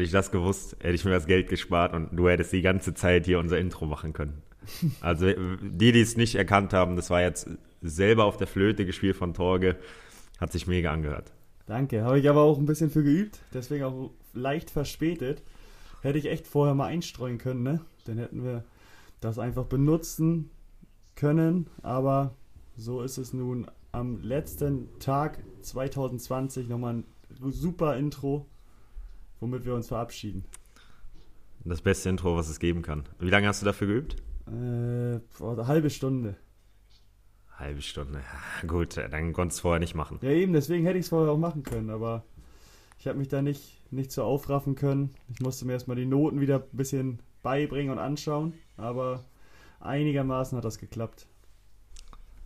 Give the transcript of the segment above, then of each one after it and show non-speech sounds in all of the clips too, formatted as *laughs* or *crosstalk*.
Hätte ich das gewusst, hätte ich mir das Geld gespart und du hättest die ganze Zeit hier unser Intro machen können. *laughs* Also die, die es nicht erkannt haben, das war jetzt selber auf der Flöte gespielt von Torge, hat sich mega angehört. Danke, habe ich aber auch ein bisschen für geübt, deswegen auch leicht verspätet. Hätte ich echt vorher mal einstreuen können, ne? Dann hätten wir das einfach benutzen können, aber so ist es nun am letzten Tag 2020 nochmal ein super Intro, womit wir uns verabschieden. Das beste Intro, was es geben kann. Wie lange hast du dafür geübt? Äh, eine halbe Stunde. Halbe Stunde. Ja, gut, dann konntest du es vorher nicht machen. Ja, eben, deswegen hätte ich es vorher auch machen können, aber ich habe mich da nicht, nicht so aufraffen können. Ich musste mir erstmal die Noten wieder ein bisschen beibringen und anschauen, aber einigermaßen hat das geklappt.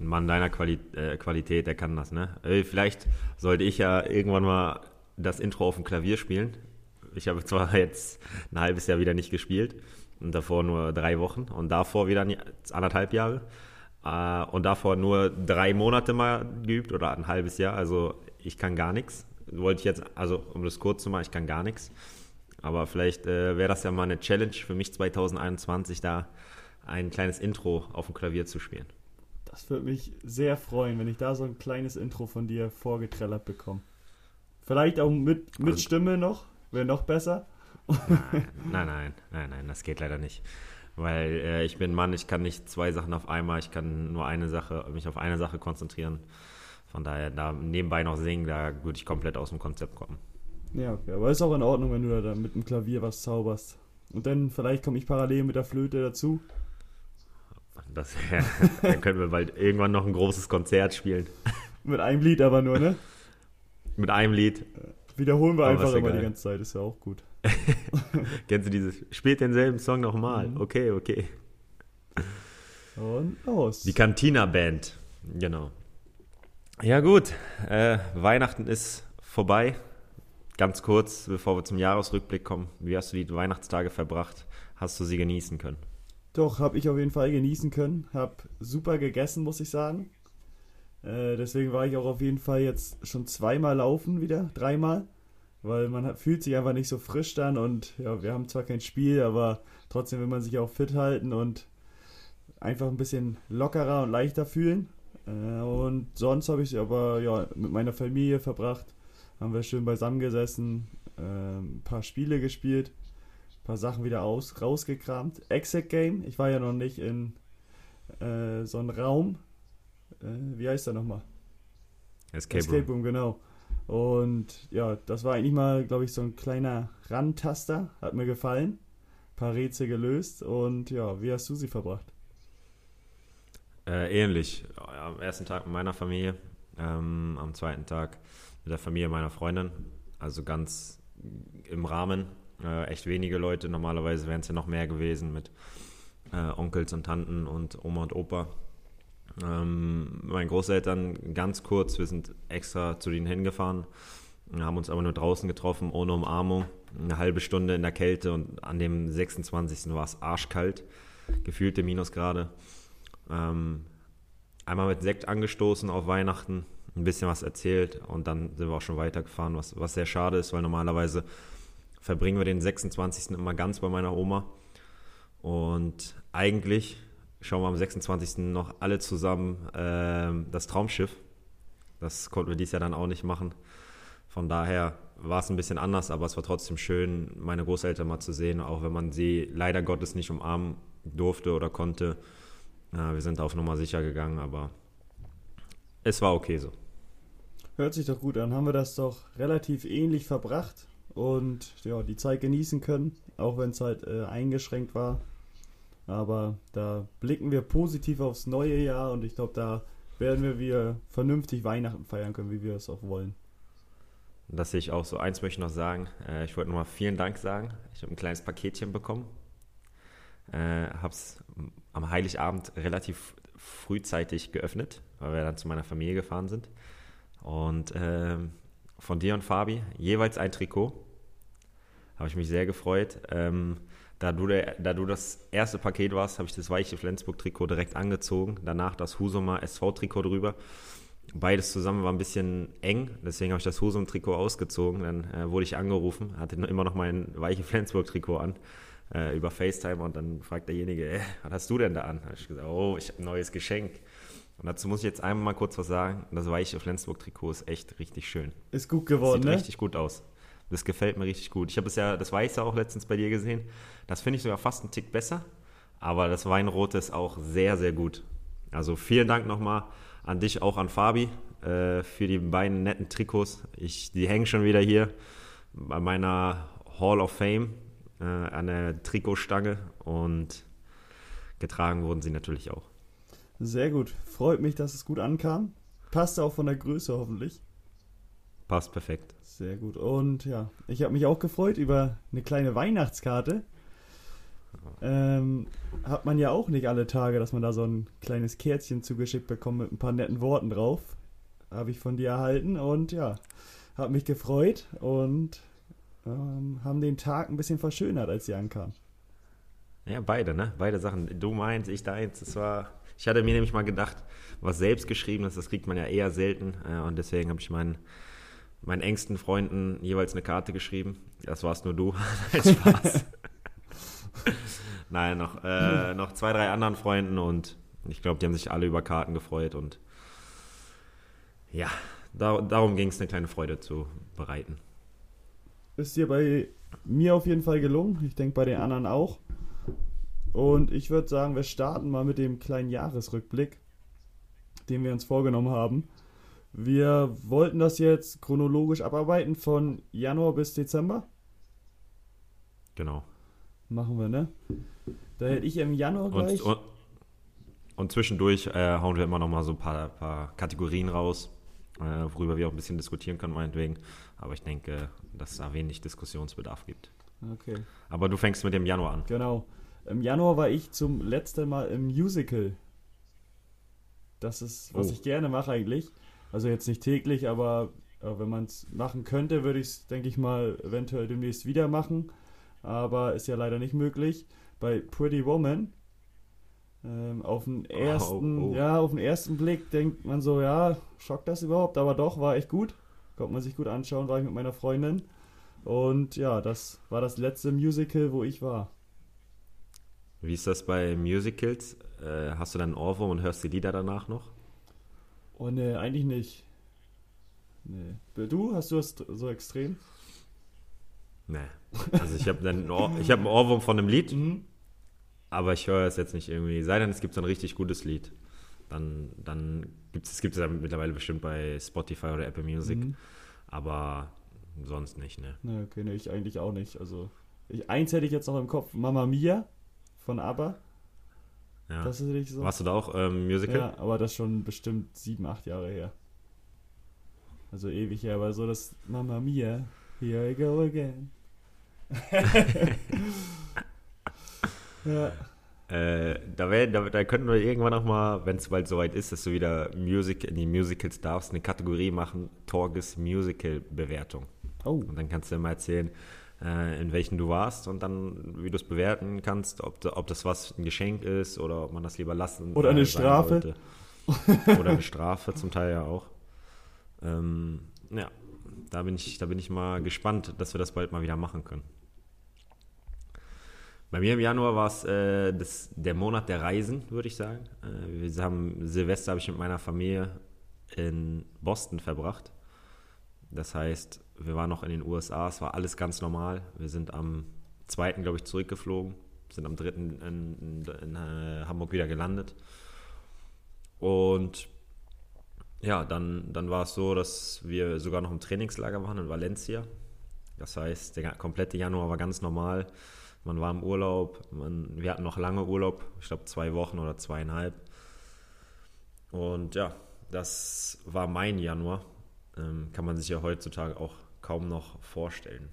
Ein Mann deiner Quali äh, Qualität, der kann das, ne? Äh, vielleicht sollte ich ja irgendwann mal das Intro auf dem Klavier spielen. Ich habe zwar jetzt ein halbes Jahr wieder nicht gespielt und davor nur drei Wochen und davor wieder anderthalb Jahre. Äh, und davor nur drei Monate mal geübt oder ein halbes Jahr. Also ich kann gar nichts. Wollte ich jetzt, also um das kurz zu machen, ich kann gar nichts. Aber vielleicht äh, wäre das ja mal eine Challenge für mich 2021, da ein kleines Intro auf dem Klavier zu spielen. Das würde mich sehr freuen, wenn ich da so ein kleines Intro von dir vorgetrellert bekomme. Vielleicht auch mit, mit also, Stimme noch, wäre noch besser. Nein, nein, nein, nein, nein, das geht leider nicht. Weil äh, ich bin Mann, ich kann nicht zwei Sachen auf einmal, ich kann nur eine Sache, mich auf eine Sache konzentrieren. Von daher, da nebenbei noch singen, da würde ich komplett aus dem Konzept kommen. Ja, okay, aber ist auch in Ordnung, wenn du da mit dem Klavier was zauberst. Und dann vielleicht komme ich parallel mit der Flöte dazu. Das, *laughs* ja, dann können wir bald irgendwann noch ein großes Konzert spielen. mit einem Lied aber nur, ne? mit einem Lied. Wiederholen wir aber einfach immer die ganze Zeit, ist ja auch gut. *laughs* Kennst du dieses? Spielt denselben Song nochmal. Mhm. Okay, okay. Und los. Die Cantina Band. Genau. Ja, gut. Äh, Weihnachten ist vorbei. Ganz kurz, bevor wir zum Jahresrückblick kommen. Wie hast du die Weihnachtstage verbracht? Hast du sie genießen können? Doch, habe ich auf jeden Fall genießen können. Hab super gegessen, muss ich sagen. Äh, deswegen war ich auch auf jeden Fall jetzt schon zweimal laufen wieder, dreimal weil man hat, fühlt sich einfach nicht so frisch dann und ja, wir haben zwar kein Spiel, aber trotzdem will man sich auch fit halten und einfach ein bisschen lockerer und leichter fühlen. Äh, und sonst habe ich aber ja mit meiner Familie verbracht, haben wir schön beisammen gesessen, äh, ein paar Spiele gespielt, ein paar Sachen wieder aus, rausgekramt. Exit Game, ich war ja noch nicht in äh, so einem Raum. Äh, wie heißt der nochmal? Escape, Escape Room, genau. Und ja, das war eigentlich mal, glaube ich, so ein kleiner Randtaster. Hat mir gefallen. Ein paar Rätsel gelöst. Und ja, wie hast du sie verbracht? Äh, ähnlich. Am ersten Tag mit meiner Familie, ähm, am zweiten Tag mit der Familie meiner Freundin. Also ganz im Rahmen. Äh, echt wenige Leute. Normalerweise wären es ja noch mehr gewesen mit äh, Onkels und Tanten und Oma und Opa. Ähm, meinen Großeltern ganz kurz, wir sind extra zu denen hingefahren, haben uns aber nur draußen getroffen, ohne Umarmung. Eine halbe Stunde in der Kälte und an dem 26. war es arschkalt, gefühlte Minusgrade. Ähm, einmal mit Sekt angestoßen auf Weihnachten, ein bisschen was erzählt und dann sind wir auch schon weitergefahren, was, was sehr schade ist, weil normalerweise verbringen wir den 26. immer ganz bei meiner Oma. Und eigentlich schauen wir am 26. noch alle zusammen äh, das Traumschiff. Das konnten wir dieses Jahr dann auch nicht machen. Von daher war es ein bisschen anders, aber es war trotzdem schön, meine Großeltern mal zu sehen, auch wenn man sie leider Gottes nicht umarmen durfte oder konnte. Äh, wir sind auf Nummer sicher gegangen, aber es war okay so. Hört sich doch gut an. Haben wir das doch relativ ähnlich verbracht und ja, die Zeit genießen können, auch wenn es halt äh, eingeschränkt war. Aber da blicken wir positiv aufs neue Jahr und ich glaube, da werden wir wieder vernünftig Weihnachten feiern können, wie wir es auch wollen. Das sehe ich auch so. Eins möchte ich noch sagen. Äh, ich wollte nochmal vielen Dank sagen. Ich habe ein kleines Paketchen bekommen. Äh, habe es am Heiligabend relativ frühzeitig geöffnet, weil wir dann zu meiner Familie gefahren sind. Und äh, von dir und Fabi jeweils ein Trikot. Habe ich mich sehr gefreut. Ähm, da du, der, da du das erste Paket warst, habe ich das weiche Flensburg-Trikot direkt angezogen. Danach das Husumer SV-Trikot drüber. beides zusammen war ein bisschen eng, deswegen habe ich das Husum-Trikot ausgezogen. Dann äh, wurde ich angerufen, hatte immer noch mein weiche Flensburg-Trikot an äh, über FaceTime und dann fragt derjenige, äh, was hast du denn da an? habe ich gesagt, oh, ich habe ein neues Geschenk. Und dazu muss ich jetzt einmal mal kurz was sagen. Das weiche Flensburg-Trikot ist echt richtig schön. Ist gut geworden, Sieht ne? richtig gut aus. Das gefällt mir richtig gut. Ich habe es ja, das Weiße auch letztens bei dir gesehen. Das finde ich sogar fast einen Tick besser. Aber das Weinrote ist auch sehr, sehr gut. Also vielen Dank nochmal an dich, auch an Fabi, äh, für die beiden netten Trikots. Ich, die hängen schon wieder hier bei meiner Hall of Fame äh, an der Trikotstange und getragen wurden sie natürlich auch. Sehr gut. Freut mich, dass es gut ankam. Passt auch von der Größe hoffentlich. Passt perfekt. Sehr gut. Und ja, ich habe mich auch gefreut über eine kleine Weihnachtskarte. Ähm, hat man ja auch nicht alle Tage, dass man da so ein kleines Kärtchen zugeschickt bekommt mit ein paar netten Worten drauf. Habe ich von dir erhalten und ja, habe mich gefreut und ähm, haben den Tag ein bisschen verschönert, als sie ankam. Ja, beide, ne? Beide Sachen. Du meinst, ich deins. Das war. Ich hatte mir nämlich mal gedacht, was selbst geschrieben ist, das kriegt man ja eher selten. Äh, und deswegen habe ich meinen, meinen engsten Freunden jeweils eine Karte geschrieben. Das warst nur du. *laughs* Nein, Spaß. *laughs* Nein, noch, äh, noch zwei, drei anderen Freunden und ich glaube, die haben sich alle über Karten gefreut und ja, da, darum ging es, eine kleine Freude zu bereiten. Ist dir bei mir auf jeden Fall gelungen. Ich denke bei den anderen auch. Und ich würde sagen, wir starten mal mit dem kleinen Jahresrückblick, den wir uns vorgenommen haben. Wir wollten das jetzt chronologisch abarbeiten von Januar bis Dezember. Genau. Machen wir, ne? Da hätte ich im Januar gleich. Und, und, und zwischendurch äh, hauen wir immer noch mal so ein paar, paar Kategorien raus, äh, worüber wir auch ein bisschen diskutieren können, meinetwegen. Aber ich denke, dass es da wenig Diskussionsbedarf gibt. Okay. Aber du fängst mit dem Januar an. Genau. Im Januar war ich zum letzten Mal im Musical. Das ist, was Oh. ich gerne mache eigentlich. Also jetzt nicht täglich, aber äh, wenn man es machen könnte, würde ich es, denke ich mal, eventuell demnächst wieder machen. Aber ist ja leider nicht möglich. Bei Pretty Woman ähm, auf den ersten, oh. ja, auf den ersten Blick denkt man so, ja, schockt das überhaupt? Aber doch, war echt gut. Konnte man sich gut anschauen, war ich mit meiner Freundin. Und ja, das war das letzte Musical, wo ich war. Wie ist das bei Musicals? Äh, hast du dann einen Ohrwurm und hörst die Lieder danach noch? Oh ne, eigentlich nicht. Nee. Du, hast du das so extrem? Nee. Also ich habe einen Ohr, ich hab einen Ohrwurm von einem Lied, Mhm. aber ich höre es jetzt nicht irgendwie. Sei denn, es gibt so ein richtig gutes Lied. Dann, dann gibt es, es gibt es ja mittlerweile bestimmt bei Spotify oder Apple Music, Mhm. aber sonst nicht, ne? Ne, okay, ne, ich eigentlich auch nicht. Also, ich, eins hätte ich jetzt noch im Kopf. Mama Mia von ABBA. Ja. Das ist nicht so. Warst du da auch ähm, Musical? Ja, aber das schon bestimmt sieben, acht Jahre her. Also ewig her, aber so das Mama Mia, here I go again. *laughs* ja, Äh, da, wär, da, da könnten wir irgendwann noch mal, wenn es bald soweit ist, dass du wieder Music in die Musicals darfst, eine Kategorie machen, Torges Musical Bewertung. oh, Und dann kannst du immer erzählen, äh, in welchen du warst und dann, wie du es bewerten kannst, ob, da- ob das was ein Geschenk ist oder ob man das lieber lassen Oder eine äh, Strafe. Oder eine Strafe, zum Teil ja auch. Ähm, ja, da bin, ich, da bin ich mal gespannt, dass wir das bald mal wieder machen können. Bei mir im Januar war es äh, das- der Monat der Reisen, würde ich sagen. Äh, wir haben Silvester habe ich mit meiner Familie in Boston verbracht. Das heißt, wir waren noch in den USA, es war alles ganz normal. Wir sind am 2. glaube ich, zurückgeflogen, sind am 3. in, in, in äh, Hamburg wieder gelandet. Und ja, dann, dann war es so, dass wir sogar noch im Trainingslager waren in Valencia. Das heißt, der komplette Januar war ganz normal. Man war im Urlaub, man, wir hatten noch lange Urlaub, ich glaube zwei Wochen oder zweieinhalb. Und ja, das war mein Januar. Ähm, kann man sich ja heutzutage auch kaum noch vorstellen.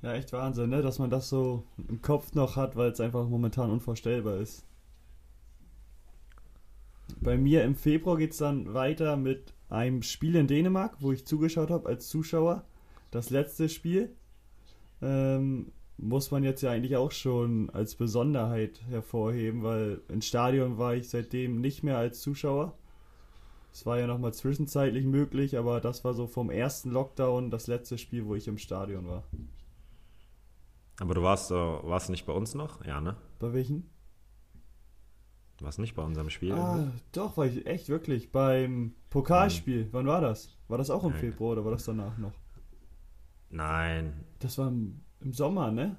ja, echt Wahnsinn, ne? Dass man das so im Kopf noch hat, weil es einfach momentan unvorstellbar ist. Bei mir im Februar geht es dann weiter mit einem Spiel in Dänemark, wo ich zugeschaut habe als Zuschauer. Das letzte Spiel. Ähm, muss man jetzt ja eigentlich auch schon als Besonderheit hervorheben, weil ins Stadion war ich seitdem nicht mehr als Zuschauer, Es war ja nochmal zwischenzeitlich möglich, aber das war so vom ersten Lockdown das letzte Spiel, wo ich im Stadion war. Aber du warst, warst nicht bei uns noch? Ja, ne? Bei welchen? Du warst nicht bei unserem Spiel? Ah, doch, war ich echt wirklich. Beim Pokalspiel. Mhm. Wann war das? War das auch im Nein. Februar oder war das danach noch? Nein. Das war im, im Sommer, ne?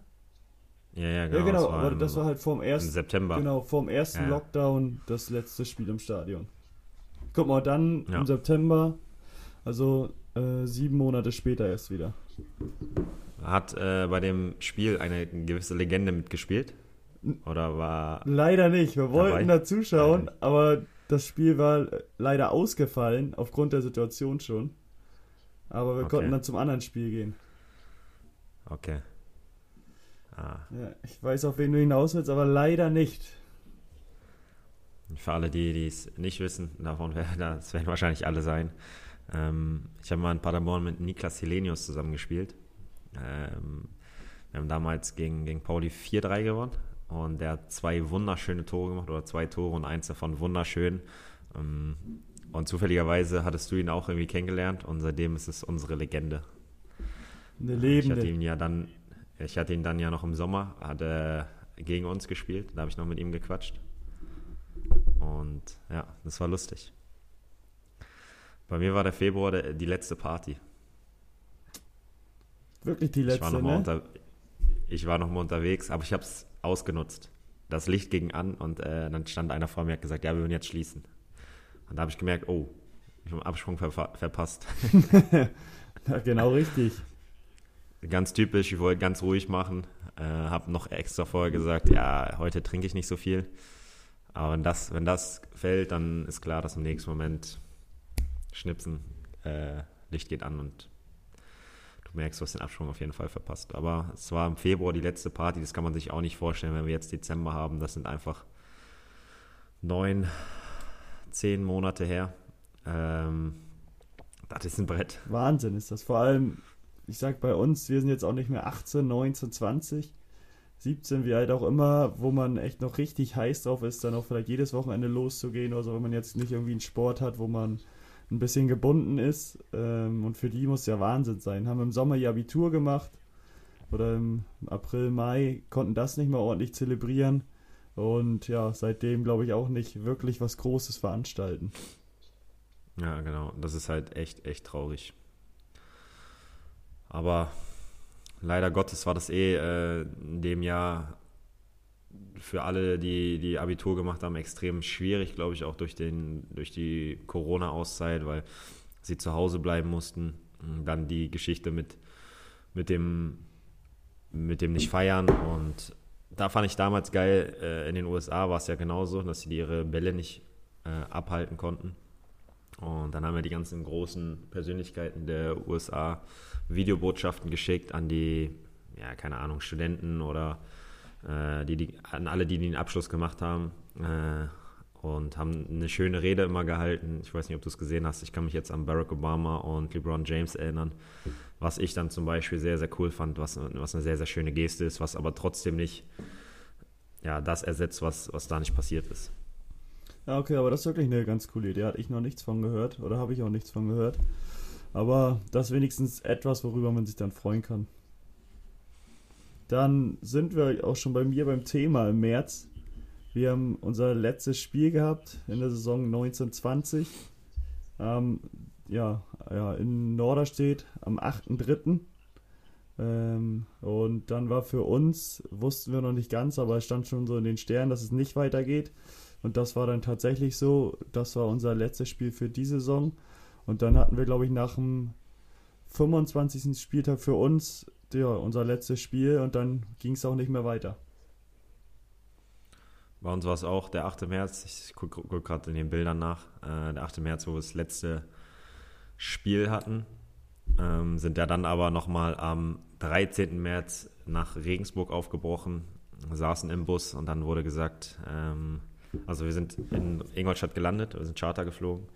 Ja, ja, genau. Ja, genau, das war, aber das war halt vorm ersten. September. Genau, vorm ersten ja. Lockdown das letzte Spiel im Stadion. Guck mal, dann ja. im September, also äh, sieben Monate später erst wieder. Hat äh, bei dem Spiel eine gewisse Legende mitgespielt? Oder war. Leider nicht. Wir wollten da zuschauen, aber das Spiel war leider ausgefallen, aufgrund der Situation schon. Aber wir okay. konnten dann zum anderen Spiel gehen. Okay. Ah. Ja, ich weiß, auf wen du hinaus willst, aber leider nicht. Für alle, die es nicht wissen, davon werden, *laughs* das werden wahrscheinlich alle sein. Ähm, ich habe mal in Paderborn mit Niklas Helenius zusammengespielt. Ähm, wir haben damals gegen, gegen Pauli 4-3 gewonnen und der hat zwei wunderschöne Tore gemacht oder zwei Tore und eins davon wunderschön. Ähm, und zufälligerweise hattest du ihn auch irgendwie kennengelernt und seitdem ist es unsere Legende. Eine lebende. Ich hatte ihn ja dann, ich hatte ihn dann ja noch im Sommer, hat er gegen uns gespielt, da habe ich noch mit ihm gequatscht. Und ja, das war lustig. Bei mir war der Februar der, die letzte Party. Wirklich die letzte, ich war noch ne? mal unter, Ich war noch mal unterwegs, aber ich habe es ausgenutzt. Das Licht ging an und äh, dann stand einer vor mir und hat gesagt, ja, wir würden jetzt schließen. Und da habe ich gemerkt, oh, ich habe den Absprung ver verpasst. *laughs* ja, genau richtig. Ganz typisch, ich wollte ganz ruhig machen. Äh, habe noch extra vorher gesagt, ja, heute trinke ich nicht so viel. Aber wenn das, wenn das fällt, dann ist klar, dass im nächsten Moment schnipsen, äh, Licht geht an und du merkst, du hast den Absprung auf jeden Fall verpasst. Aber es war im Februar die letzte Party, das kann man sich auch nicht vorstellen, wenn wir jetzt Dezember haben. Das sind einfach neun, zehn Monate her. Ähm, das ist ein Brett. Wahnsinn ist das. Vor allem, ich sag bei uns, wir sind jetzt auch nicht mehr 18, 19, 20, 17, wie alt auch immer, wo man echt noch richtig heiß drauf ist, dann auch vielleicht jedes Wochenende loszugehen oder so, wenn man jetzt nicht irgendwie einen Sport hat, wo man ein bisschen gebunden ist. Ähm, und für die muss ja Wahnsinn sein. Haben im Sommer ihr Abitur gemacht oder im April, Mai, konnten das nicht mehr ordentlich zelebrieren. Und ja, seitdem glaube ich auch nicht wirklich was Großes veranstalten. Ja, genau. Das ist halt echt, echt traurig. Aber leider Gottes war das eh äh, in dem Jahr für alle, die, die Abitur gemacht haben, extrem schwierig, glaube ich, auch durch, den, durch die Corona-Auszeit, weil sie zu Hause bleiben mussten. Dann die Geschichte mit, mit, dem, mit dem nicht feiern. Und da fand ich damals geil, äh, in den USA war es ja genauso, dass sie ihre Bälle nicht äh, abhalten konnten. Und dann haben wir die ganzen großen Persönlichkeiten der USA Videobotschaften geschickt an die, ja, keine Ahnung, Studenten oder äh, die, die, an alle, die den Abschluss gemacht haben. Äh, und haben eine schöne Rede immer gehalten. Ich weiß nicht, ob du es gesehen hast. Ich kann mich jetzt an Barack Obama und LeBron James erinnern, was ich dann zum Beispiel sehr, sehr cool fand, was, was eine sehr, sehr schöne Geste ist, was aber trotzdem nicht ja, das ersetzt, was, was da nicht passiert ist. Ja, okay, aber das ist wirklich eine ganz coole Idee. Hatte ich noch nichts von gehört oder habe ich auch nichts von gehört. Aber das ist wenigstens etwas, worüber man sich dann freuen kann. Dann sind wir auch schon bei mir beim Thema im März. Wir haben unser letztes Spiel gehabt in der Saison 1920. Ähm, ja, ja, in Norderstedt am 8.3. Ähm, und dann war für uns, wussten wir noch nicht ganz, aber es stand schon so in den Sternen, dass es nicht weitergeht. Und das war dann tatsächlich so. Das war unser letztes Spiel für die Saison. Und dann hatten wir, glaube ich, nach dem 25. Spieltag für uns ja, unser letztes Spiel und dann ging es auch nicht mehr weiter. Bei uns war es auch der 8. März, ich gucke guck gerade in den Bildern nach, äh, der 8. März, wo wir das letzte Spiel hatten, ähm, sind ja dann aber nochmal am 13. März nach Regensburg aufgebrochen, saßen im Bus und dann wurde gesagt, ähm, also wir sind in Ingolstadt gelandet, wir sind Charter geflogen,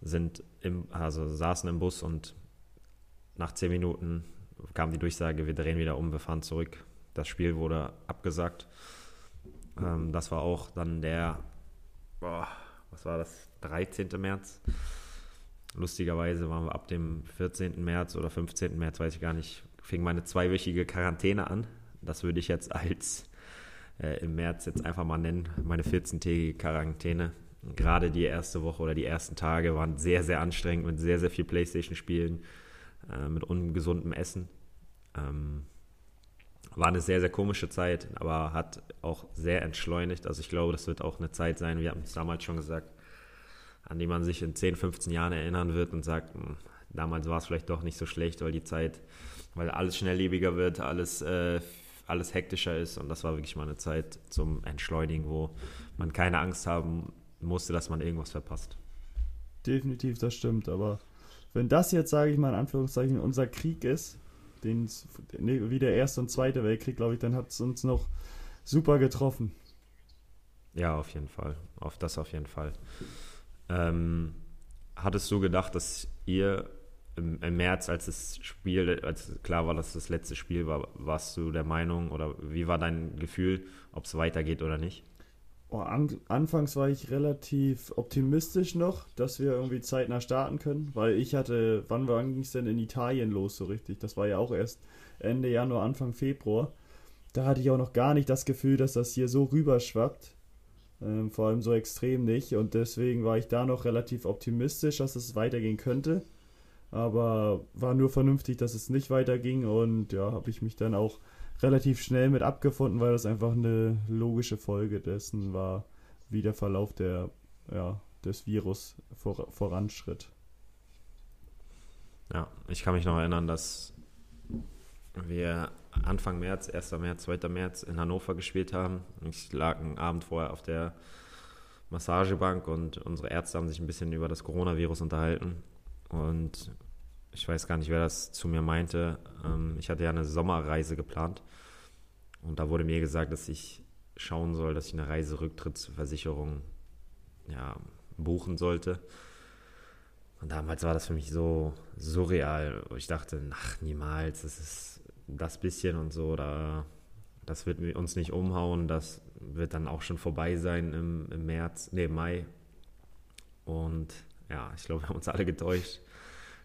sind im, also saßen im Bus und nach zehn Minuten kam die Durchsage, wir drehen wieder um, wir fahren zurück. Das Spiel wurde abgesagt. Ähm, das war auch dann der, boah, was war das? 13. März. Lustigerweise waren wir ab dem 14. März oder 15. März, weiß ich gar nicht, fing meine zweiwöchige Quarantäne an. Das würde ich jetzt als äh, im März jetzt einfach mal nennen, meine 14-tägige Quarantäne. Gerade die erste Woche oder die ersten Tage waren sehr, sehr anstrengend mit sehr, sehr viel Playstation-Spielen, äh, mit ungesundem Essen. Ähm, war eine sehr, sehr komische Zeit, aber hat auch sehr entschleunigt. Also ich glaube, das wird auch eine Zeit sein, wir haben es damals schon gesagt, an die man sich in 10, 15 Jahren erinnern wird und sagt, hm, damals war es vielleicht doch nicht so schlecht, weil die Zeit, weil alles schnelllebiger wird, alles, äh, alles hektischer ist und das war wirklich mal eine Zeit zum Entschleunigen, wo man keine Angst haben musste, dass man irgendwas verpasst. Definitiv, das stimmt, aber wenn das jetzt, sage ich mal in Anführungszeichen, unser Krieg ist, den, wie der Erste und Zweite Weltkrieg, glaube ich, dann hat es uns noch super getroffen. Ja, auf jeden Fall. Auf das auf jeden Fall. Ähm, hattest du gedacht, dass ihr im, im, März, als das Spiel, als klar war, dass das letzte Spiel war, warst du der Meinung oder wie war dein Gefühl, ob es weitergeht oder nicht? Oh, an, anfangs war ich relativ optimistisch noch, dass wir irgendwie zeitnah starten können, weil ich hatte, wann ging es denn in Italien los so richtig? Das war ja auch erst Ende Januar, Anfang Februar. Da hatte ich auch noch gar nicht das Gefühl, dass das hier so rüberschwappt. Ähm, vor allem so extrem nicht. Und deswegen war ich da noch relativ optimistisch, dass es weitergehen könnte. Aber war nur vernünftig, dass es nicht weiterging. Und ja, habe ich mich dann auch relativ schnell mit abgefunden, weil das einfach eine logische Folge dessen war, wie der Verlauf der, ja, des Virus vor, voranschritt. Ja, ich kann mich noch erinnern, dass wir Anfang März, 1. März, 2. März in Hannover gespielt haben. Ich lag einen Abend vorher auf der Massagebank und unsere Ärzte haben sich ein bisschen über das Coronavirus unterhalten. Und ich weiß gar nicht, wer das zu mir meinte. Ähm, ich hatte ja eine Sommerreise geplant und da wurde mir gesagt, dass ich schauen soll, dass ich eine Reiserücktrittsversicherung ja, buchen sollte. Und damals war das für mich so surreal. Ich dachte, ach, niemals, das ist das bisschen und so, da, das wird uns nicht umhauen, das wird dann auch schon vorbei sein im, im März, nee, Mai. Und ja, ich glaube, wir haben uns alle getäuscht.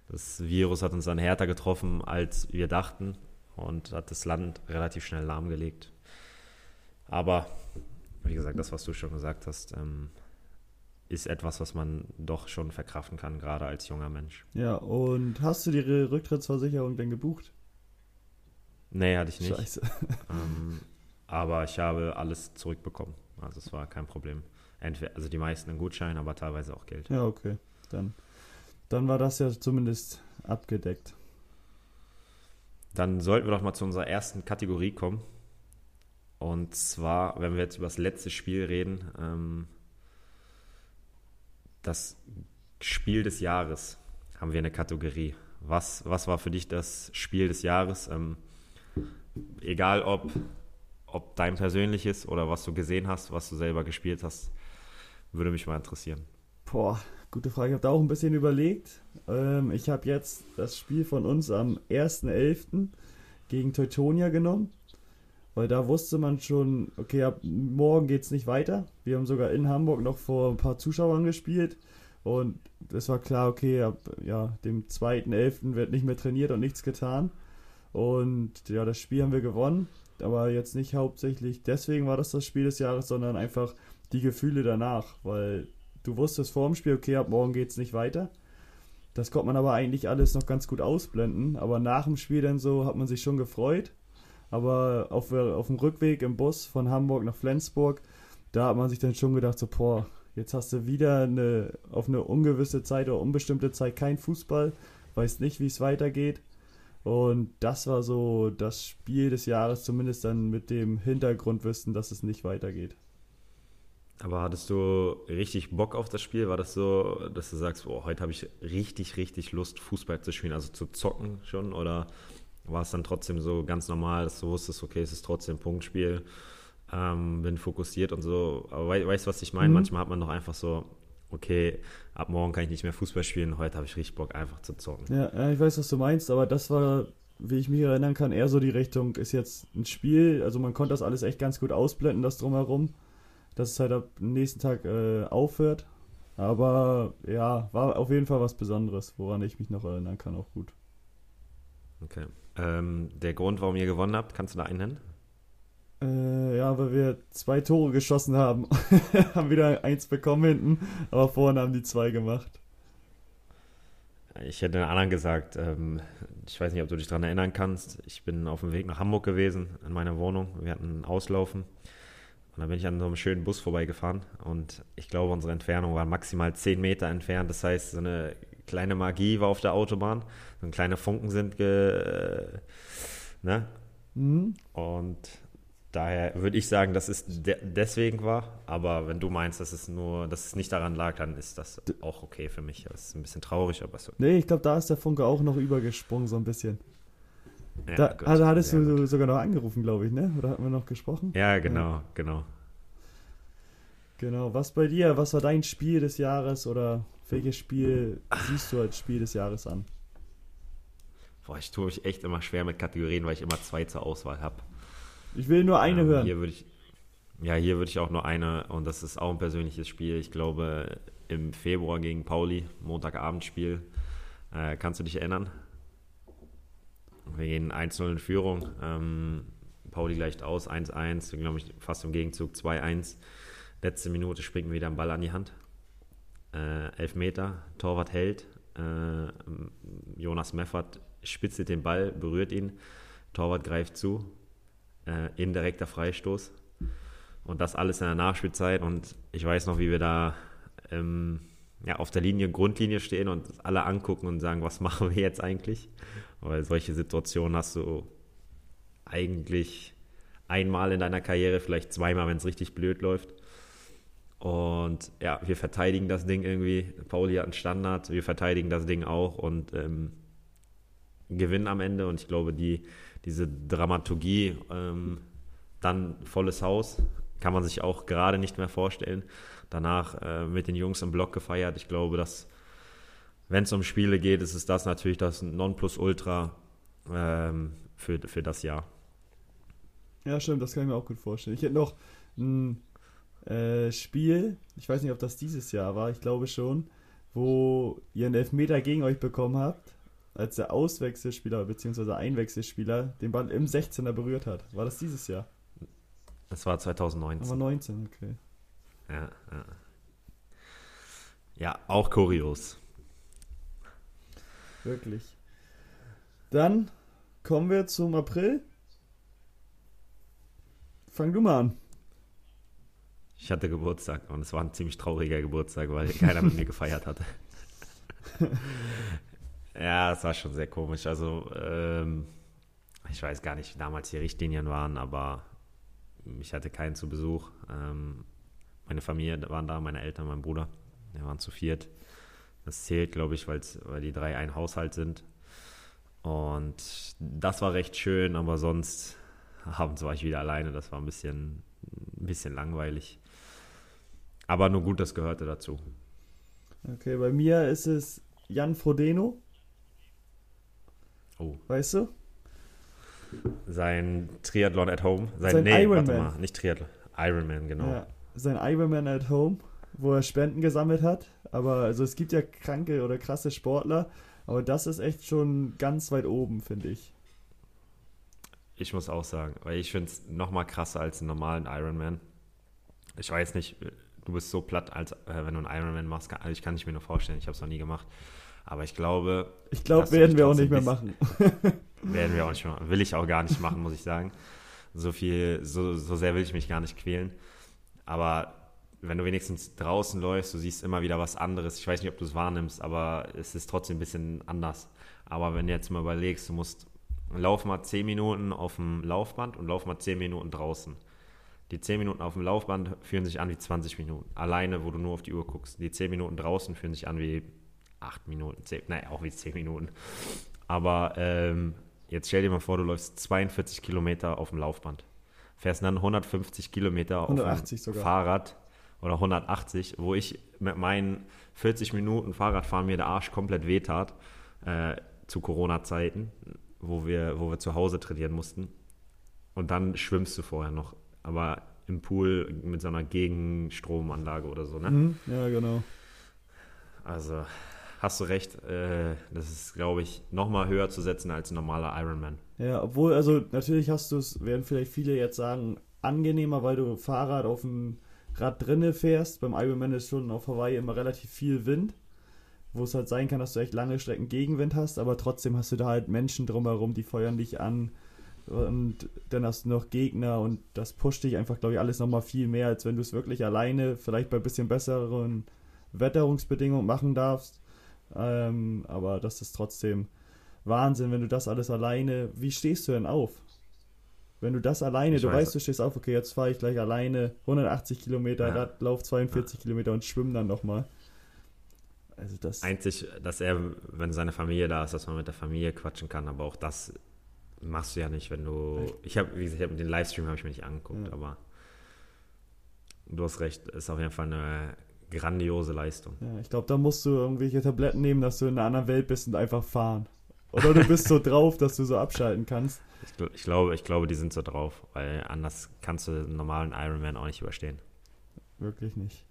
Das Virus hat uns dann härter getroffen, als wir dachten und hat das Land relativ schnell lahmgelegt. Aber wie gesagt, das, was du schon gesagt hast, ähm, ist etwas, was man doch schon verkraften kann, gerade als junger Mensch. Ja, und hast du die Rücktrittsversicherung denn gebucht? Nee, hatte ich nicht. Scheiße. Ähm, aber ich habe alles zurückbekommen. Also es war kein Problem. Entweder, also die meisten einen Gutschein, aber teilweise auch Geld. Ja, okay. Dann, dann war das ja zumindest abgedeckt. Dann sollten wir doch mal zu unserer ersten Kategorie kommen. Und zwar, wenn wir jetzt über das letzte Spiel reden, ähm, das Spiel des Jahres haben wir eine Kategorie. Was, was war für dich das Spiel des Jahres? Ähm, egal ob, ob dein persönliches oder was du gesehen hast, was du selber gespielt hast, würde mich mal interessieren. Boah, gute Frage. Ich habe da auch ein bisschen überlegt. Ähm, ich habe jetzt das Spiel von uns am 1.11. gegen Teutonia genommen. Weil da wusste man schon, okay, ab morgen geht es nicht weiter. Wir haben sogar in Hamburg noch vor ein paar Zuschauern gespielt. Und es war klar, okay, ab ja, dem 2.11. wird nicht mehr trainiert und nichts getan. Und ja, das Spiel haben wir gewonnen, aber jetzt nicht hauptsächlich deswegen war das das Spiel des Jahres, sondern einfach die Gefühle danach, weil du wusstest vor dem Spiel, okay, ab morgen geht es nicht weiter. Das konnte man aber eigentlich alles noch ganz gut ausblenden, aber nach dem Spiel dann so hat man sich schon gefreut. Aber auf, auf dem Rückweg im Bus von Hamburg nach Flensburg, da hat man sich dann schon gedacht, so, boah, jetzt hast du wieder eine, auf eine ungewisse Zeit oder unbestimmte Zeit kein Fußball, weißt nicht, wie es weitergeht. Und das war so das Spiel des Jahres, zumindest dann mit dem Hintergrundwissen, dass es nicht weitergeht. Aber hattest du richtig Bock auf das Spiel? War das so, dass du sagst, oh, heute habe ich richtig, richtig Lust, Fußball zu spielen, also zu zocken schon? Oder war es dann trotzdem so ganz normal, dass du wusstest, okay, es ist trotzdem ein Punktspiel, ähm, bin fokussiert und so? Aber weißt du, was ich meine? Mhm. Manchmal hat man doch einfach so, okay, ab morgen kann ich nicht mehr Fußball spielen, heute habe ich richtig Bock, einfach zu zocken. Ja, ich weiß, was du meinst, aber das war, wie ich mich erinnern kann, eher so die Richtung, ist jetzt ein Spiel, also man konnte das alles echt ganz gut ausblenden, das drumherum, dass es halt am nächsten Tag äh, aufhört. Aber ja, war auf jeden Fall was Besonderes, woran ich mich noch erinnern kann, auch gut. Okay. Ähm, der Grund, warum ihr gewonnen habt, kannst du da einen nennen? Äh, ja, weil wir zwei Tore geschossen haben. *laughs* haben wieder eins bekommen hinten, aber vorne haben die zwei gemacht. Ich hätte den anderen gesagt, ähm, ich weiß nicht, ob du dich daran erinnern kannst. Ich bin auf dem Weg nach Hamburg gewesen, in meiner Wohnung. Wir hatten Auslaufen. Und dann bin ich an so einem schönen Bus vorbeigefahren. Und ich glaube, unsere Entfernung war maximal 10 Meter entfernt. Das heißt, so eine kleine Magie war auf der Autobahn. So kleine Funken sind ge. Äh, ne? Mhm. Und Daher würde ich sagen, dass es de deswegen war. Aber wenn du meinst, dass es nur, dass es nicht daran lag, dann ist das auch okay für mich. Das ist ein bisschen traurig, aber so. Nee, ich glaube, da ist der Funke auch noch übergesprungen, so ein bisschen. Ja, da gut, also hattest du gut. sogar noch angerufen, glaube ich, ne? Oder hatten wir noch gesprochen? Ja, genau, ja. genau. Genau. Was bei dir? Was war dein Spiel des Jahres oder welches Spiel siehst du als Spiel des Jahres an? Boah, ich tue mich echt immer schwer mit Kategorien, weil ich immer zwei zur Auswahl habe. Ich will nur eine ähm, hören. Hier würde ich, ja, hier würde ich auch nur eine, und das ist auch ein persönliches Spiel. Ich glaube, im Februar gegen Pauli, Montagabendspiel. Äh, kannst du dich erinnern? Wir gehen 1-0 in Führung. Ähm, Pauli gleicht aus, 1-1, glaube ich, fast im Gegenzug 2-1. Letzte Minute springt mir wieder ein Ball an die Hand. Äh, elf Meter, Torwart hält. Äh, Jonas Meffert spitzelt den Ball, berührt ihn. Torwart greift zu, äh, indirekter Freistoß. Und das alles in der Nachspielzeit. Und ich weiß noch, wie wir da ähm, ja, auf der Linie, Grundlinie stehen und alle angucken und sagen, was *laughs* machen wir jetzt eigentlich? Weil solche Situationen hast du eigentlich einmal in deiner Karriere, vielleicht zweimal, wenn es richtig blöd läuft. Und ja, wir verteidigen das Ding irgendwie. Pauli hat einen Standard, wir verteidigen das Ding auch und ähm, gewinnen am Ende. Und ich glaube, die, diese Dramaturgie, ähm, dann volles Haus, kann man sich auch gerade nicht mehr vorstellen. Danach äh, mit den Jungs im Block gefeiert. Ich glaube, dass, wenn es um Spiele geht, ist es das natürlich das Nonplusultra ähm, für, für das Jahr. Ja, stimmt, das kann ich mir auch gut vorstellen. Ich hätte noch ein äh, Spiel, ich weiß nicht, ob das dieses Jahr war, ich glaube schon, wo ihr einen Elfmeter gegen euch bekommen habt als der Auswechselspieler bzw. Einwechselspieler den Ball im 16er berührt hat. War das dieses Jahr? Das war 2019. Aber 19, okay. Ja, ja. Ja, auch kurios. Wirklich. Dann kommen wir zum April. Fang du mal an. Ich hatte Geburtstag und es war ein ziemlich trauriger Geburtstag, weil keiner mit mir gefeiert hatte. *laughs* Ja, es war schon sehr komisch. Also, ähm, ich weiß gar nicht, wie damals die Richtlinien waren, aber ich hatte keinen zu Besuch. Ähm, meine Familie waren da, meine Eltern, mein Bruder. Wir waren zu viert. Das zählt, glaube ich, weil die drei ein Haushalt sind. Und das war recht schön, aber sonst *laughs* abends war ich wieder alleine. Das war ein bisschen, ein bisschen langweilig. Aber nur gut, das gehörte dazu. Okay, bei mir ist es Jan Frodeno. Oh. Weißt du? Sein Triathlon at Home. Sein, sein nee, Ironman. warte mal, nicht Triathlon. Ironman, genau. Ja, sein Ironman at Home, wo er Spenden gesammelt hat. Aber also es gibt ja kranke oder krasse Sportler, aber das ist echt schon ganz weit oben, finde ich. Ich muss auch sagen, weil ich finde es nochmal krasser als einen normalen Ironman. Ich weiß nicht, du bist so platt, als äh, wenn du einen Ironman machst. Also ich kann es mir nur vorstellen, ich habe es noch nie gemacht. Aber ich glaube. Ich glaube, *laughs* werden wir auch nicht mehr machen. werden wir auch nicht mehr machen. Will ich auch gar nicht machen, muss ich sagen. So viel, so, so sehr will ich mich gar nicht quälen. Aber wenn du wenigstens draußen läufst, du siehst immer wieder was anderes. Ich weiß nicht, ob du es wahrnimmst, aber es ist trotzdem ein bisschen anders. Aber wenn du jetzt mal überlegst, du musst lauf mal 10 Minuten auf dem Laufband und lauf mal 10 Minuten draußen. Die 10 Minuten auf dem Laufband fühlen sich an wie 20 Minuten. Alleine, wo du nur auf die Uhr guckst. Die 10 Minuten draußen fühlen sich an wie acht Minuten, zehn, naja, auch wie zehn Minuten. Aber ähm, jetzt stell dir mal vor, du läufst 42 Kilometer auf dem Laufband. Fährst dann 150 Kilometer auf dem. Fahrrad oder 180, wo ich mit meinen 40 Minuten Fahrradfahren mir der Arsch komplett wehtat äh, zu Corona-Zeiten, wo wir, wo wir zu Hause trainieren mussten. Und dann schwimmst du vorher noch, aber im Pool mit so einer Gegenstromanlage oder so, ne? Mhm, ja, genau. also hast du recht. Äh, das ist, glaube ich, nochmal höher zu setzen als ein normaler Ironman. Ja, obwohl, also natürlich hast du es, werden vielleicht viele jetzt sagen, angenehmer, weil du Fahrrad auf dem Rad drinne fährst. Beim Ironman ist schon auf Hawaii immer relativ viel Wind, wo es halt sein kann, dass du echt lange Strecken Gegenwind hast, aber trotzdem hast du da halt Menschen drumherum, die feuern dich an und dann hast du noch Gegner und das pusht dich einfach, glaube ich, alles nochmal viel mehr, als wenn du es wirklich alleine, vielleicht bei ein bisschen besseren Wetterungsbedingungen machen darfst. Ähm, aber das ist trotzdem Wahnsinn, wenn du das alles alleine. Wie stehst du denn auf? Wenn du das alleine, ich du weiß, weißt, du stehst auf, okay, jetzt fahre ich gleich alleine 180 Kilometer, ja. Radlauf 42 ja. Kilometer und schwimme dann nochmal. Also das. Einzig, dass er, wenn seine Familie da ist, dass man mit der Familie quatschen kann, aber auch das machst du ja nicht, wenn du. Ich habe, wie gesagt, hab, den Livestream habe ich mir nicht angeguckt, ja. aber du hast recht, ist auf jeden Fall eine grandiose Leistung. Ja, ich glaube, da musst du irgendwelche Tabletten nehmen, dass du in einer anderen Welt bist und einfach fahren. Oder du bist so *laughs* drauf, dass du so abschalten kannst. Ich, ich, glaube, ich glaube, die sind so drauf, weil anders kannst du einen normalen Ironman auch nicht überstehen. Wirklich nicht.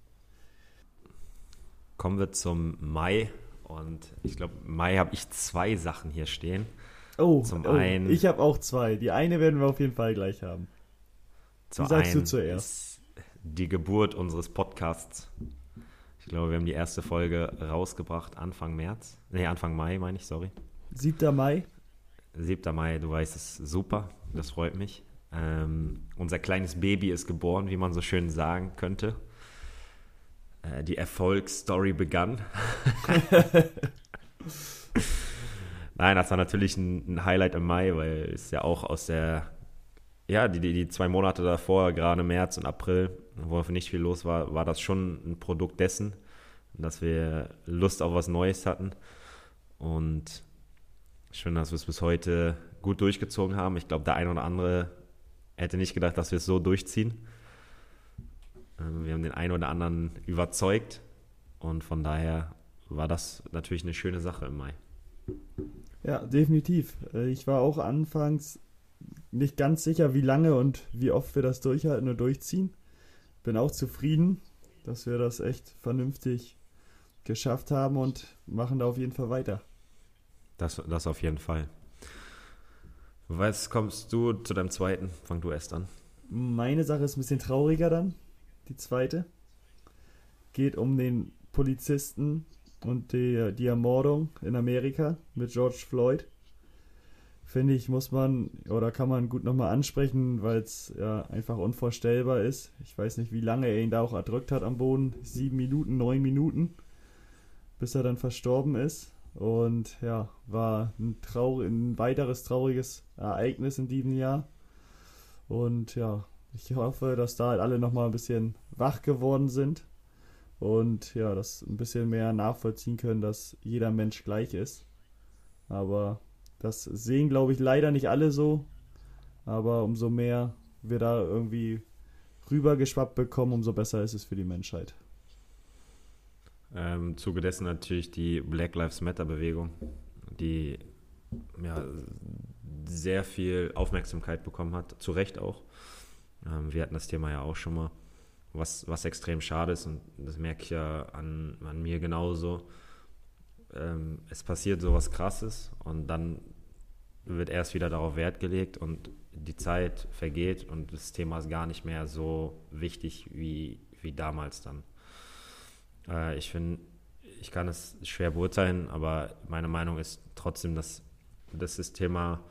Kommen wir zum Mai. Und ich glaube, Mai habe ich zwei Sachen hier stehen. Oh, zum oh, einen. Ich habe auch zwei. Die eine werden wir auf jeden Fall gleich haben. Zum sagst du zuerst? Die Geburt unseres Podcasts. Ich glaube, wir haben die erste Folge rausgebracht Anfang März. Nee, Anfang Mai, meine ich, sorry. 7. Mai. 7. Mai, du weißt es super. Das freut mich. Ähm, unser kleines Baby ist geboren, wie man so schön sagen könnte. Äh, die Erfolgsstory begann. *laughs* *laughs* Nein, das war natürlich ein, ein, Highlight im Mai, weil es ja auch aus der, ja, die, die, die zwei Monate davor, gerade März und April, wo nicht viel los war, war das schon ein Produkt dessen, dass wir Lust auf was Neues hatten. Und schön, dass wir es bis heute gut durchgezogen haben. Ich glaube, der eine oder andere hätte nicht gedacht, dass wir es so durchziehen. Ähm, wir haben den einen oder anderen überzeugt und von daher war das natürlich eine schöne Sache im Mai. Ja, definitiv. Äh, ich war auch anfangs nicht ganz sicher, wie lange und wie oft wir das durchhalten und durchziehen. Bin auch zufrieden, dass wir das echt vernünftig geschafft haben und machen da auf jeden Fall weiter. Das, das auf jeden Fall. Was kommst du zu deinem zweiten? Fang du erst an. Meine Sache ist ein bisschen trauriger dann, die zweite. Geht um den Polizisten, und die, die Ermordung in Amerika mit George Floyd. Finde ich, muss man oder kann man gut nochmal ansprechen, weil es ja einfach unvorstellbar ist. Ich weiß nicht, wie lange er ihn da auch erdrückt hat am Boden. Sieben Minuten, neun Minuten, bis er dann verstorben ist. Und ja, war ein, traurig, ein weiteres trauriges Ereignis in diesem Jahr. Und ja, ich hoffe, dass da halt alle nochmal ein bisschen wach geworden sind und ja, das ein bisschen mehr nachvollziehen können, dass jeder Mensch gleich ist. Aber das sehen, glaube ich, leider nicht alle so. Aber umso mehr wir da irgendwie rübergeschwappt bekommen, umso besser ist es für die Menschheit. Ähm, Zuge dessen natürlich die Black Lives Matter Bewegung, die ja, sehr viel Aufmerksamkeit bekommen hat, zu Recht auch. Ähm, wir hatten das Thema ja auch schon mal was, was extrem schade ist und das merke ich ja an, an mir genauso. Ähm, es passiert sowas Krasses und dann wird erst wieder darauf Wert gelegt und die Zeit vergeht und das Thema ist gar nicht mehr so wichtig wie, wie damals dann. Äh, ich finde, ich kann es schwer beurteilen, aber meine Meinung ist trotzdem, dass, dass das Thema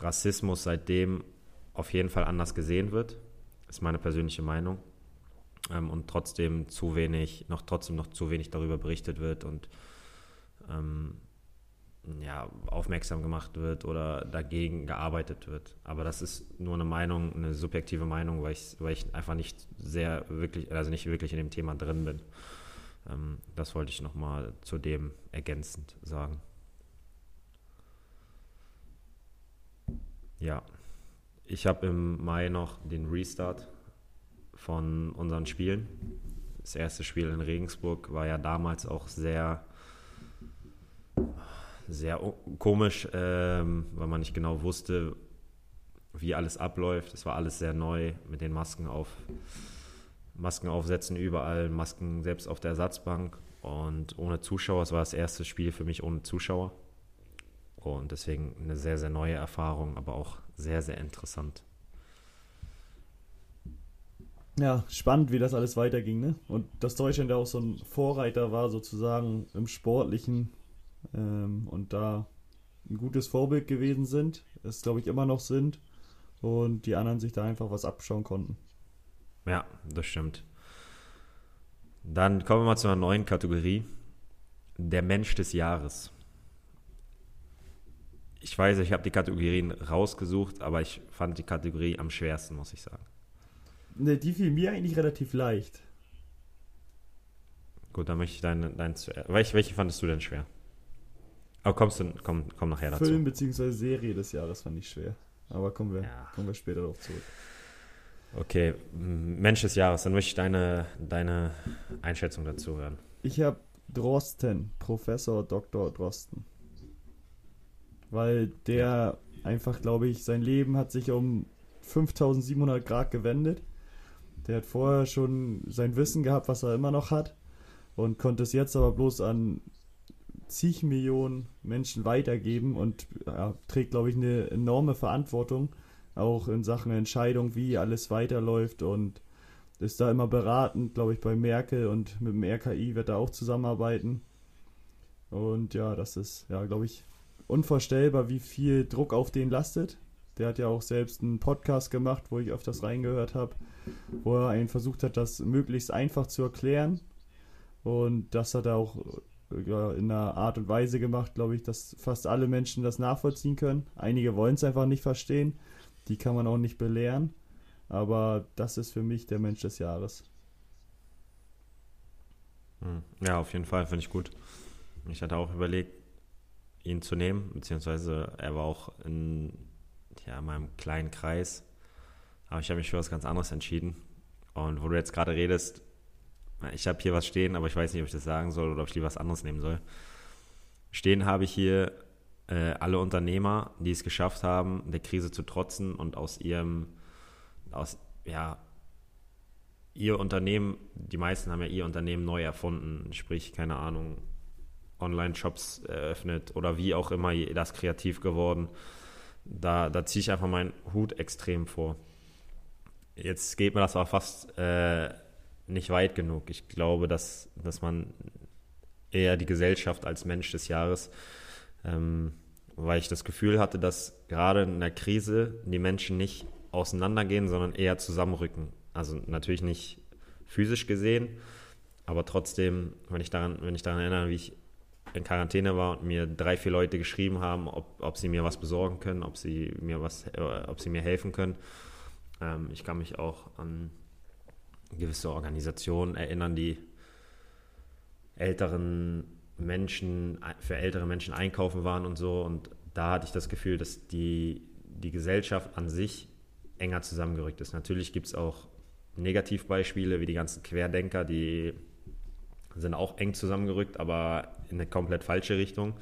Rassismus seitdem auf jeden Fall anders gesehen wird. Ist meine persönliche Meinung ähm, und trotzdem zu wenig, noch trotzdem noch zu wenig darüber berichtet wird und ähm, ja, aufmerksam gemacht wird oder dagegen gearbeitet wird. Aber das ist nur eine Meinung, eine subjektive Meinung, weil ich, weil ich einfach nicht sehr wirklich, also nicht wirklich in dem Thema drin bin. Ähm, das wollte ich nochmal zu dem ergänzend sagen. Ja, ich habe im Mai noch den Restart von unseren Spielen. Das erste Spiel in Regensburg war ja damals auch sehr, sehr komisch, ähm, weil man nicht genau wusste, wie alles abläuft. Es war alles sehr neu mit den Masken auf, Masken aufsetzen überall, Masken selbst auf der Ersatzbank. Und ohne Zuschauer, es war das erste Spiel für mich ohne Zuschauer. Und deswegen eine sehr, sehr neue Erfahrung, aber auch sehr, sehr interessant. Ja, spannend, wie das alles weiterging, ne? Und dass Deutschland ja auch so ein Vorreiter war, sozusagen im Sportlichen ähm, und da ein gutes Vorbild gewesen sind, es glaube ich immer noch sind und die anderen sich da einfach was abschauen konnten. Ja, das stimmt. Dann kommen wir mal zu einer neuen Kategorie. Der Mensch des Jahres. Ich weiß, ich habe die Kategorien rausgesucht, aber ich fand die Kategorie am schwersten, muss ich sagen. Ne, die fiel mir eigentlich relativ leicht. Gut, dann möchte ich deine, dein, welche, welche fandest du denn schwer? Aber kommst du, komm, komm nachher dazu. Film bzw. Serie des Jahres fand ich schwer. Aber kommen wir, ja. kommen wir später darauf zurück. Okay, Mensch des Jahres, dann möchte ich deine, deine Einschätzung dazu hören. Ich habe Drosten, Professor Dr. Drosten. Weil der einfach, glaube ich, sein Leben hat sich um 5700 Grad gewendet. Der hat vorher schon sein Wissen gehabt, was er immer noch hat. Und konnte es jetzt aber bloß an zig Millionen Menschen weitergeben und ja, trägt, glaube ich, eine enorme Verantwortung auch in Sachen Entscheidung, wie alles weiterläuft und ist da immer beratend, glaube ich, bei Merkel und mit dem RKI wird er auch zusammenarbeiten. Und ja, das ist, ja, glaube ich, unvorstellbar, wie viel Druck auf den lastet. Der hat ja auch selbst einen Podcast gemacht, wo ich öfters reingehört habe, wo er einen versucht hat, das möglichst einfach zu erklären. Und das hat er auch in einer Art und Weise gemacht, glaube ich, dass fast alle Menschen das nachvollziehen können. Einige wollen es einfach nicht verstehen. Die kann man auch nicht belehren. Aber das ist für mich der Mensch des Jahres. Hm. Ja, auf jeden Fall, finde ich gut. Ich hatte auch überlegt, ihn zu nehmen, beziehungsweise er war auch in ja, meinem kleinen Kreis. Aber ich habe mich für was ganz anderes entschieden. Und wo du jetzt gerade redest, ich habe hier was stehen, aber ich weiß nicht, ob ich das sagen soll oder ob ich lieber was anderes nehmen soll. Stehen habe ich hier äh, alle Unternehmer, die es geschafft haben, der Krise zu trotzen und aus ihrem, aus, ja, ihr Unternehmen, die meisten haben ja ihr Unternehmen neu erfunden, sprich, keine Ahnung, Online-Shops eröffnet oder wie auch immer das kreativ geworden. Da, da ziehe ich einfach meinen Hut extrem vor. Jetzt geht mir das aber fast äh, nicht weit genug. Ich glaube, dass, dass man eher die Gesellschaft als Mensch des Jahres ähm, weil ich das Gefühl hatte, dass gerade in der Krise die Menschen nicht auseinandergehen, sondern eher zusammenrücken. Also natürlich nicht physisch gesehen, aber trotzdem, wenn ich daran, wenn ich daran erinnere, wie ich in Quarantäne war und mir drei, vier Leute geschrieben haben, ob, ob sie mir was besorgen können, ob sie mir was, äh, ob sie mir helfen können. Ähm, ich kann mich auch an gewisse Organisationen erinnern, die älteren Menschen, für ältere Menschen einkaufen waren und so. Und da hatte ich das Gefühl, dass die, die Gesellschaft an sich enger zusammengerückt ist. Natürlich gibt es auch Negativbeispiele, wie die ganzen Querdenker, die sind auch eng zusammengerückt, aber in eine komplett falsche Richtung.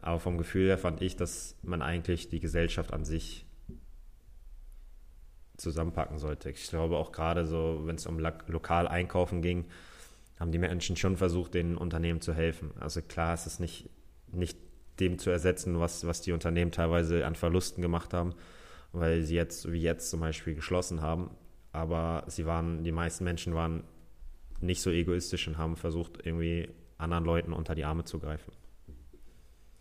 Aber vom Gefühl her fand ich, dass man eigentlich die Gesellschaft an sich zusammenpacken sollte. Ich glaube auch gerade so, wenn es um lokal einkaufen ging, haben die Menschen schon versucht, den Unternehmen zu helfen. Also klar ist es nicht, nicht dem zu ersetzen, was, was die Unternehmen teilweise an Verlusten gemacht haben, weil sie jetzt, wie jetzt zum Beispiel, geschlossen haben. Aber sie waren, die meisten Menschen waren nicht so egoistisch und haben versucht, irgendwie anderen Leuten unter die Arme zu greifen.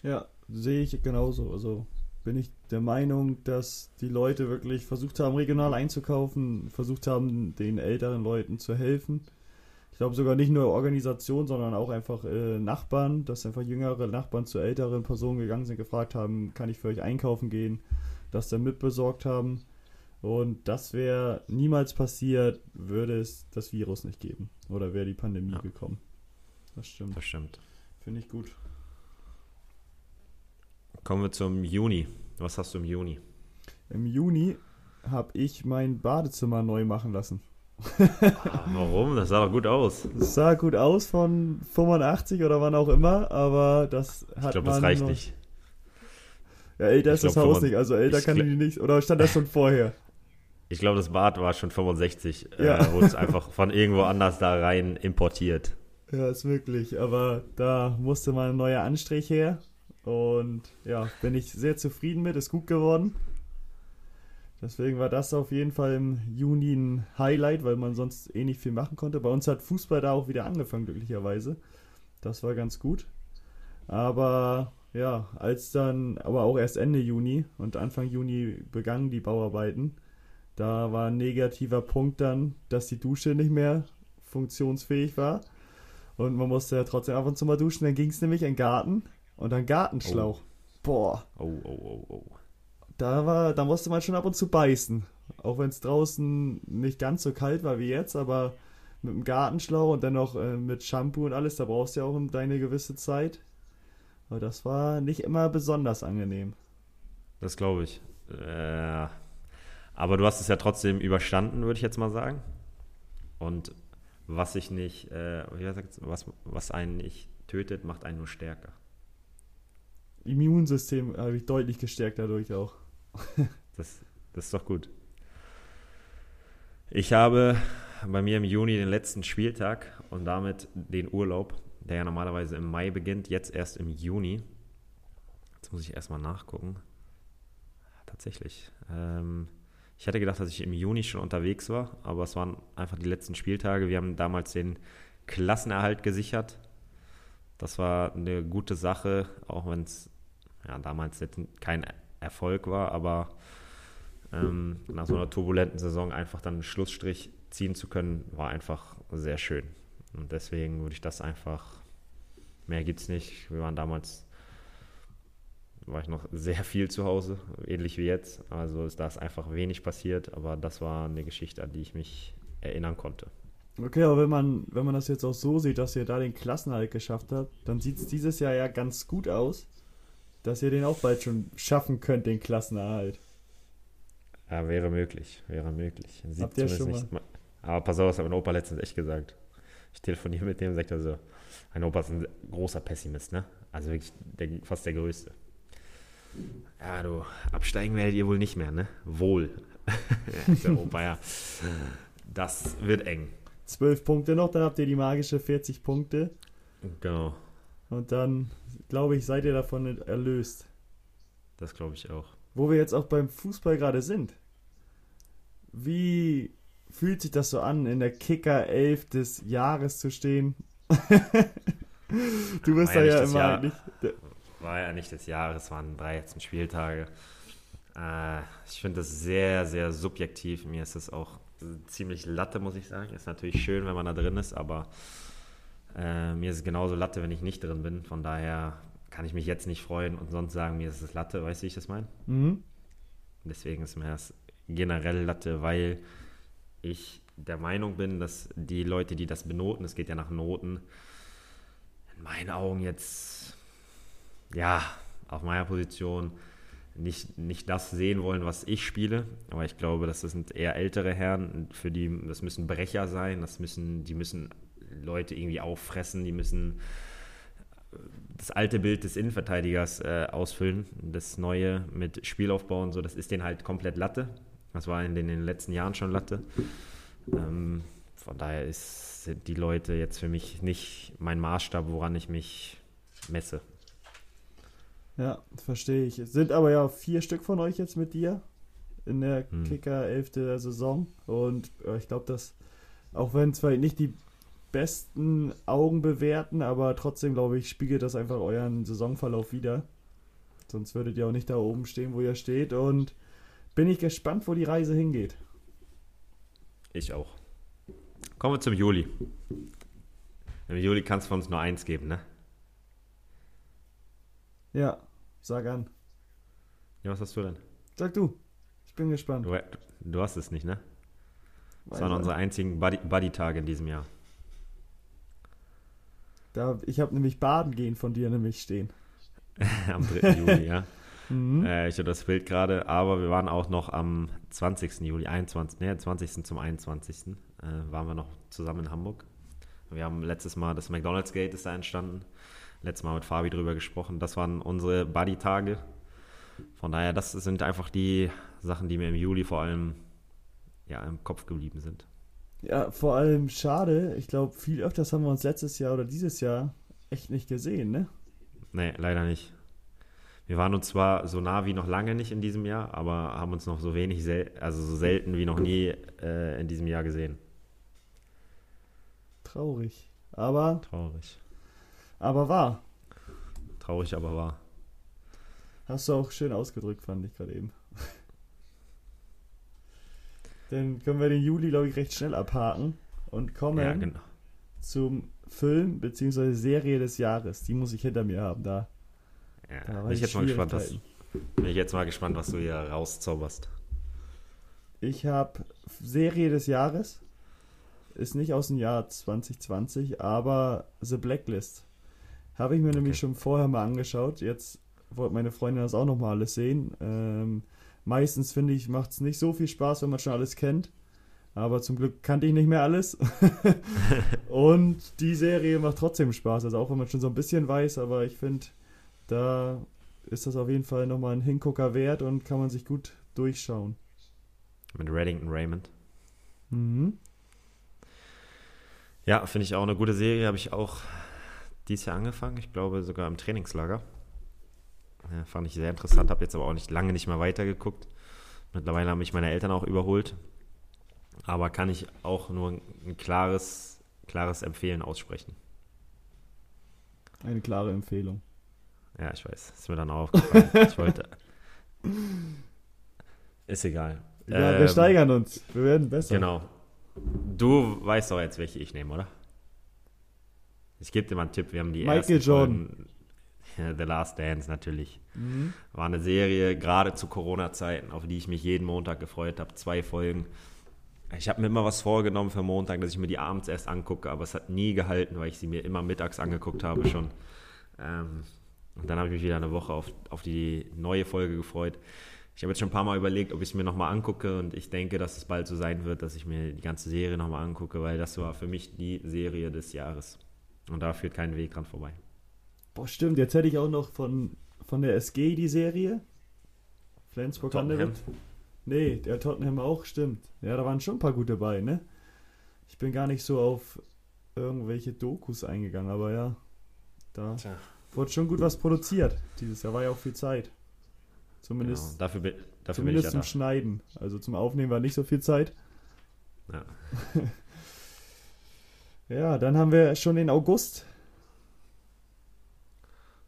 Ja, sehe ich genauso. Also bin ich der Meinung, dass die Leute wirklich versucht haben, regional einzukaufen, versucht haben, den älteren Leuten zu helfen ich glaube sogar nicht nur Organisation, sondern auch einfach äh, Nachbarn, dass einfach jüngere Nachbarn zu älteren Personen gegangen sind, gefragt haben, kann ich für euch einkaufen gehen, das dann mitbesorgt haben. Und das wäre niemals passiert, würde es das Virus nicht geben. Oder wäre die Pandemie ja. gekommen. Das stimmt. Das stimmt. Finde ich gut. Kommen wir zum Juni. Was hast du im Juni? Im Juni habe ich mein Badezimmer neu machen lassen. Ah, warum? Das sah doch gut aus. Das sah gut aus von 85 oder wann auch immer, aber das hat Ich glaube, das reicht noch... nicht. Ja, älter ist das Haus nicht, also älter kann die nicht. Oder stand das schon vorher? Ich glaube, das Bad war schon 65. Äh, ja. Äh, wurde es einfach von irgendwo anders da rein importiert. Ja, ist wirklich. Aber da musste mal ein neuer Anstrich her. Und ja, bin ich sehr zufrieden mit. Ist gut geworden. Deswegen war das auf jeden Fall im Juni ein Highlight, weil man sonst eh nicht viel machen konnte. Bei uns hat Fußball da auch wieder angefangen, glücklicherweise. Das war ganz gut. Aber ja, als dann, aber auch erst Ende Juni und Anfang Juni begannen die Bauarbeiten, da war ein negativer Punkt dann, dass die Dusche nicht mehr funktionsfähig war. Und man musste ja trotzdem ab und zu mal duschen. Dann ging es nämlich in den Garten und dann Gartenschlauch. Oh. Boah. Oh, oh, oh, oh. Da, war, da musste man schon ab und zu beißen. Auch wenn es draußen nicht ganz so kalt war wie jetzt, aber mit dem Gartenschlauch und dann noch äh, mit Shampoo und alles, da brauchst du ja auch deine gewisse Zeit. Aber das war nicht immer besonders angenehm. Das glaube ich. Äh, aber du hast es ja trotzdem überstanden, würde ich jetzt mal sagen. Und was sich nicht, äh, was, was einen nicht tötet, macht einen nur stärker. Immunsystem habe ich deutlich gestärkt dadurch auch. *laughs* das, das ist doch gut. Ich habe bei mir im Juni den letzten Spieltag und damit den Urlaub, der ja normalerweise im Mai beginnt, jetzt erst im Juni. Jetzt muss ich erstmal nachgucken. Tatsächlich. Ähm, ich hätte gedacht, dass ich im Juni schon unterwegs war, aber es waren einfach die letzten Spieltage. Wir haben damals den Klassenerhalt gesichert. Das war eine gute Sache, auch wenn es ja, damals jetzt kein Erfolg war, aber ähm, nach so einer turbulenten Saison einfach dann einen Schlussstrich ziehen zu können, war einfach sehr schön. Und deswegen würde ich das einfach, mehr gibt es nicht. Wir waren damals, war ich noch sehr viel zu Hause, ähnlich wie jetzt. Also ist das einfach wenig passiert, aber das war eine Geschichte, an die ich mich erinnern konnte. Okay, aber wenn man, wenn man das jetzt auch so sieht, dass ihr da den Klassenhalt geschafft habt, dann sieht es dieses Jahr ja ganz gut aus dass ihr den auch bald schon schaffen könnt, den Klassenerhalt. Ja, wäre möglich, wäre möglich. Sieht Habt ihr schon nicht, mal? Aber pass auf, das hat mein Opa letztens echt gesagt. Ich telefoniere mit dem und sagt er so, mein Opa ist ein großer Pessimist, ne? Also wirklich der, fast der größte. Ja, du, absteigen werdet ihr wohl nicht mehr, ne? Wohl. *laughs* der Opa, ja. Das wird eng. Zwölf Punkte noch, dann habt ihr die magische 40 Punkte. Genau. Und dann, glaube ich, seid ihr davon erlöst. Das glaube ich auch. Wo wir jetzt auch beim Fußball gerade sind. Wie fühlt sich das so an, in der Kicker 11 des Jahres zu stehen? *laughs* du bist da ja, immer Jahr, nicht. War ja nicht des Jahres, waren 13 Spieltage. Äh, ich finde das sehr, sehr subjektiv. Mir ist das auch ziemlich Latte, muss ich sagen. Ist natürlich schön, wenn man da drin ist, aber äh, mir ist es genauso Latte, wenn ich nicht drin bin. Von daher kann ich mich jetzt nicht freuen und sonst sagen, mir ist es Latte. Weißt du, wie ich das meine? Mhm. Deswegen ist mir das generell Latte, weil ich der Meinung bin, dass die Leute, die das benoten, es geht ja nach Noten, in meinen Augen jetzt, ja, auf meiner Position nicht, nicht das sehen wollen, was ich spiele. Aber ich glaube, das sind eher ältere Herren, für die, das müssen Brecher sein, das müssen, die müssen Leute irgendwie auffressen, die müssen äh, das alte Bild des Innenverteidigers äh, ausfüllen, das neue mit Spielaufbau und so, das ist denen halt komplett Latte. Das war in den, in den letzten Jahren schon Latte. Ähm, von daher ist, sind die Leute jetzt für mich nicht mein Maßstab, woran ich mich messe. Ja, verstehe ich. Es sind aber ja vier Stück von euch jetzt mit dir in der hm. Kicker 11. der Saison. Und ich glaube, dass, auch wenn es vielleicht nicht die besten Augen bewerten, aber trotzdem, glaube ich, spiegelt das einfach euren Saisonverlauf wieder. Sonst würdet ihr auch nicht da oben stehen, wo ihr steht. Und bin ich gespannt, wo die Reise hingeht. Ich auch. Kommen wir zum Juli. Im Juli kannst du von uns nur eins geben, ne? Ja, sag an. Ja, was hast du denn? Sag du. Ich bin gespannt. Du, du hast es nicht, ne? Das waren unsere einzigen Buddy-Tage in diesem Jahr. Da, ich habe nämlich Baden gehen von dir nämlich stehen. *laughs* am 3. Juli, ja. *laughs* Mhm. Äh, ich habe das Bild gerade, aber wir waren auch noch am 20. Juli, 21, nee, 20. zum 21. Äh, waren wir noch zusammen in Hamburg. Wir haben letztes Mal, das McDonald's Gate ist da entstanden. Letztes Mal mit Fabi drüber gesprochen. Das waren unsere Buddy-Tage. Von daher, das sind einfach die Sachen, die mir im Juli vor allem ja, im Kopf geblieben sind. Ja, vor allem schade. Ich glaube, viel öfters haben wir uns letztes Jahr oder dieses Jahr echt nicht gesehen, ne? Nee, leider nicht. Wir waren uns zwar so nah wie noch lange nicht in diesem Jahr, aber haben uns noch so wenig, also so selten wie noch nie äh, in diesem Jahr gesehen. Traurig. Aber, Traurig. Aber wahr. Traurig, aber wahr. Hast du auch schön ausgedrückt, fand ich gerade eben. Dann können wir den Juli, glaube ich, recht schnell abhaken und kommen Ja, genau. zum Film bzw. Serie des Jahres. Die muss ich hinter mir haben. Da, Ja, da bin ich jetzt mal gespannt, was, bin ich jetzt mal gespannt, was du hier rauszauberst. Ich habe Serie des Jahres. Ist nicht aus dem Jahr 2020, aber The Blacklist. Habe ich mir nämlich Okay. schon vorher mal angeschaut. Jetzt wollte meine Freundin das auch nochmal alles sehen. Ähm, meistens finde ich, macht es nicht so viel Spaß, wenn man schon alles kennt. Aber zum Glück kannte ich nicht mehr alles. *laughs* Und die Serie macht trotzdem Spaß. Also auch wenn man schon so ein bisschen weiß, aber ich finde, da ist das auf jeden Fall nochmal ein Hingucker wert und kann man sich gut durchschauen. Mit Reddington Raymond. Mhm. Ja, finde ich auch eine gute Serie. Habe ich auch dieses Jahr angefangen. Ich glaube sogar im Trainingslager. Ja, fand ich sehr interessant. Habe jetzt aber auch nicht lange nicht mehr weitergeguckt. Mittlerweile haben mich meine Eltern auch überholt. Aber kann ich auch nur ein klares, klares Empfehlen aussprechen. Eine klare Empfehlung. Ja, ich weiß. Ist mir dann auch aufgefallen. *laughs* ich wollte. Ist egal. Ja, wir Ähm, steigern uns. Wir werden besser. Genau. Du weißt doch jetzt, welche ich nehme, oder? Ich gebe dir mal einen Tipp. Wir haben die Michael ersten Jordan. Folgen- Ja, The Last Dance natürlich. Mhm. War eine Serie, gerade zu Corona-Zeiten, auf die ich mich jeden Montag gefreut habe. Zwei Folgen. Ich habe mir immer was vorgenommen für Montag, dass ich mir die abends erst angucke, aber es hat nie gehalten, weil ich sie mir immer mittags angeguckt habe schon. Ähm, und dann habe ich mich wieder eine Woche auf, auf die neue Folge gefreut. Ich habe jetzt schon ein paar Mal überlegt, ob ich es mir nochmal angucke und ich denke, dass es bald so sein wird, dass ich mir die ganze Serie nochmal angucke, weil das war für mich die Serie des Jahres. Und da führt kein Weg dran vorbei. Boah, stimmt. Jetzt hätte ich auch noch von, von der SG die Serie. Flensburg Tottenham. Handewitt. Nee, der Tottenham auch, stimmt. Ja, da waren schon ein paar gute bei, ne? Ich bin gar nicht so auf irgendwelche Dokus eingegangen, aber ja, da Tja. wurde schon gut was produziert. Dieses Jahr war ja auch viel Zeit. Zumindest, Genau, dafür, dafür zumindest bin zum ich ja Schneiden. Also zum Aufnehmen war nicht so viel Zeit. da. Ja. *laughs* Ja, dann haben wir schon den August.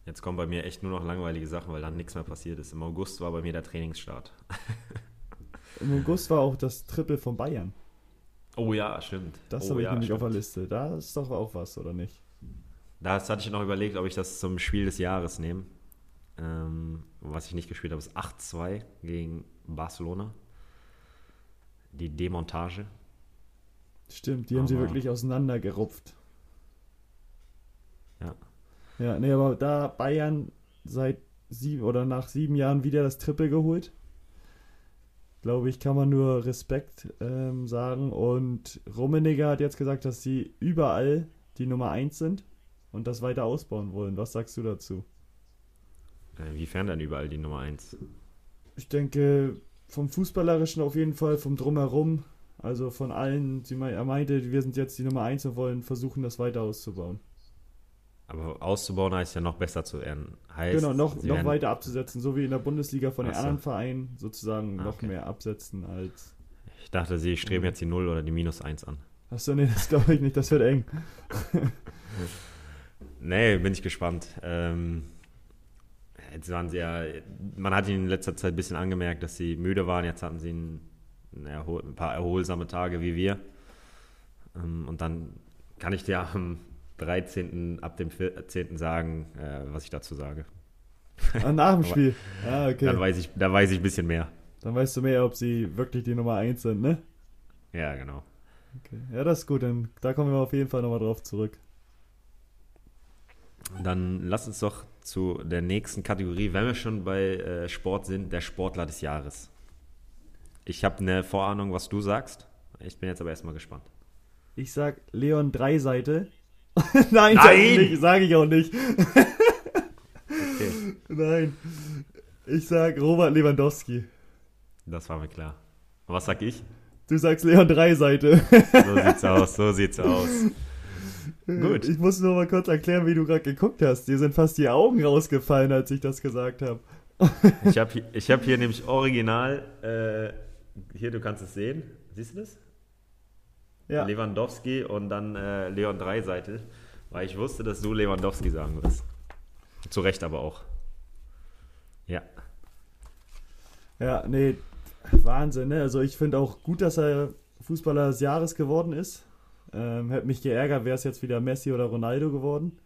Jetzt kommen bei mir echt nur noch langweilige Sachen, weil dann nichts mehr passiert ist. Im August war bei mir der Trainingsstart. Im August war auch das Triple von Bayern. Oh ja, stimmt. Das oh, habe ich ja, nämlich stimmt. auf der Liste. Da ist doch auch was, oder nicht? Das hatte ich noch überlegt, ob ich das zum Spiel des Jahres nehme. Ähm, was ich nicht gespielt habe, ist 8-2 gegen Barcelona. Die Demontage. Stimmt, die haben sie Aber- wirklich auseinandergerupft. Ja. Ja, nee, aber da Bayern seit sieben oder nach sieben Jahren wieder das Triple geholt, glaube ich, kann man nur Respekt ähm, sagen. Und Rummenigge hat jetzt gesagt, dass sie überall die Nummer 1 sind und das weiter ausbauen wollen. Was sagst du dazu? Äh, Inwiefern denn überall die Nummer 1? Ich denke, vom Fußballerischen auf jeden Fall, vom Drumherum, also von allen, sie mei- er meinte, wir sind jetzt die Nummer 1 und wollen versuchen, das weiter auszubauen. Aber auszubauen heißt ja noch besser zu werden. Heißt, Genau, noch, noch weiter abzusetzen, so wie in der Bundesliga von den anderen Vereinen sozusagen Ah, noch okay. mehr absetzen als. Ich dachte, sie streben jetzt die 0 oder die minus 1 an. Achso, nee, das glaube ich nicht, das wird eng. *laughs* Nee, bin ich gespannt. Ähm, jetzt waren sie ja, man hat ihnen in letzter Zeit ein bisschen angemerkt, dass sie müde waren. Jetzt hatten sie ein, ein, paar erholsame Tage wie wir. Ähm, und dann kann ich dir am 13. ab dem 14. sagen, äh, was ich dazu sage. Ah, nach dem Spiel. Ah, okay. Dann, weiß ich, dann weiß ich ein bisschen mehr. Dann weißt du mehr, ob sie wirklich die Nummer 1 sind, ne? Ja, genau. Okay. Ja, das ist gut, dann da kommen wir auf jeden Fall nochmal drauf zurück. Dann lass uns doch zu der nächsten Kategorie, wenn wir schon bei äh, Sport sind, der Sportler des Jahres. Ich habe eine Vorahnung, was du sagst. Ich bin jetzt aber erstmal gespannt. Ich sag Leon Dreiseite. *laughs* Nein, ich Nein! nicht, sag ich auch nicht. Okay. *laughs* Nein. Ich sag Robert Lewandowski. Das war mir klar. Was sag ich? Du sagst Leon Dreiseite. So sieht's aus, so sieht's aus. *laughs* Gut. Ich muss nur mal kurz erklären, wie du gerade geguckt hast. Dir sind fast die Augen rausgefallen, als ich das gesagt habe. ich habe hier, hab hier nämlich original, äh, hier, du kannst es sehen. Siehst du das? Ja. Lewandowski und dann äh, Leon Dreiseitel, weil ich wusste, dass du Lewandowski sagen wirst. Zu Recht aber auch. Ja. Ja, nee, Wahnsinn, ne? Also ich finde auch gut, dass er Fußballer des Jahres geworden ist. Ähm, hätte mich geärgert, wäre es jetzt wieder Messi oder Ronaldo geworden.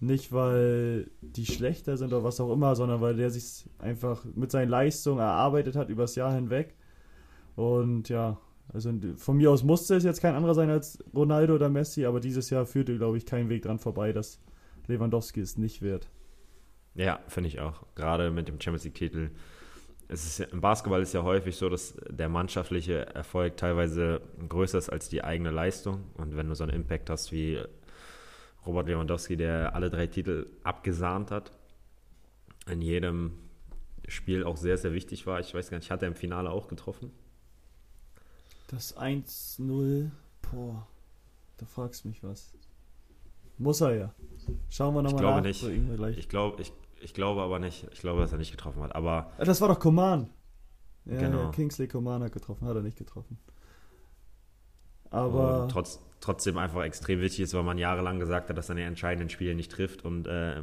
Nicht, weil die schlechter sind oder was auch immer, sondern weil der sich einfach mit seinen Leistungen erarbeitet hat übers Jahr hinweg. Und ja, also von mir aus musste es jetzt kein anderer sein als Ronaldo oder Messi, aber dieses Jahr führte, glaube ich, kein Weg dran vorbei, dass Lewandowski es nicht wird. Ja, finde ich auch. Gerade mit dem Champions League-Titel. Es ist Im Basketball ist ja häufig so, dass der mannschaftliche Erfolg teilweise größer ist als die eigene Leistung. Und wenn du so einen Impact hast wie Robert Lewandowski, der alle drei Titel abgesahnt hat, in jedem Spiel auch sehr, sehr wichtig war. Ich weiß gar nicht, hat er im Finale auch getroffen? Das 1-0, boah, da fragst du mich was. Muss er ja. Schauen wir nochmal nach. Nicht. Ich glaube ich, ich glaube aber nicht. Ich glaube, dass er nicht getroffen hat. Aber ah, das war doch Coman. Ja, genau. Kingsley Coman hat getroffen, hat er nicht getroffen. Aber und trotz, trotzdem einfach extrem wichtig ist, weil man jahrelang gesagt hat, dass er in den entscheidenden Spielen nicht trifft und äh,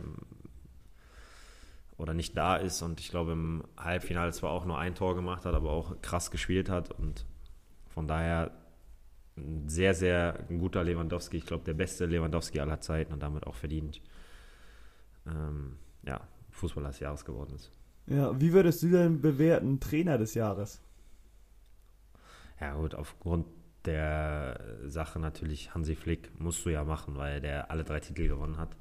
oder nicht da ist. Und ich glaube, im Halbfinale zwar auch nur ein Tor gemacht hat, aber auch krass gespielt hat. Und von daher ein sehr, sehr guter Lewandowski. Ich glaube, der beste Lewandowski aller Zeiten und damit auch verdient. Ähm, ja, Fußballer des Jahres geworden ist. Ja, wie würdest du denn bewerten, Trainer des Jahres? Ja, gut, aufgrund der Sache natürlich Hansi Flick musst du ja machen, weil der alle drei Titel gewonnen hat.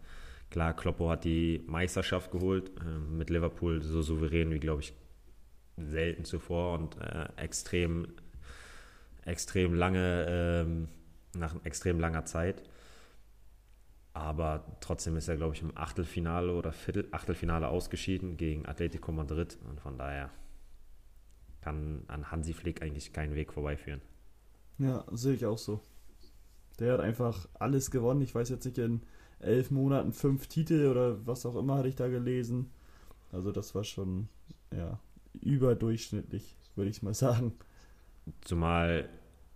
Klar, Kloppo hat die Meisterschaft geholt, äh, mit Liverpool so souverän wie, glaube ich, selten zuvor und äh, extrem extrem lange, ähm, nach extrem langer Zeit. Aber trotzdem ist er, glaube ich, im Achtelfinale oder Viertel, Achtelfinale ausgeschieden gegen Atletico Madrid. Und von daher kann an Hansi Flick eigentlich keinen Weg vorbeiführen. Ja, sehe ich auch so. Der hat einfach alles gewonnen. Ich weiß jetzt nicht, in elf Monaten fünf Titel oder was auch immer hatte ich da gelesen. Also das war schon ja, überdurchschnittlich, würde ich mal sagen. Zumal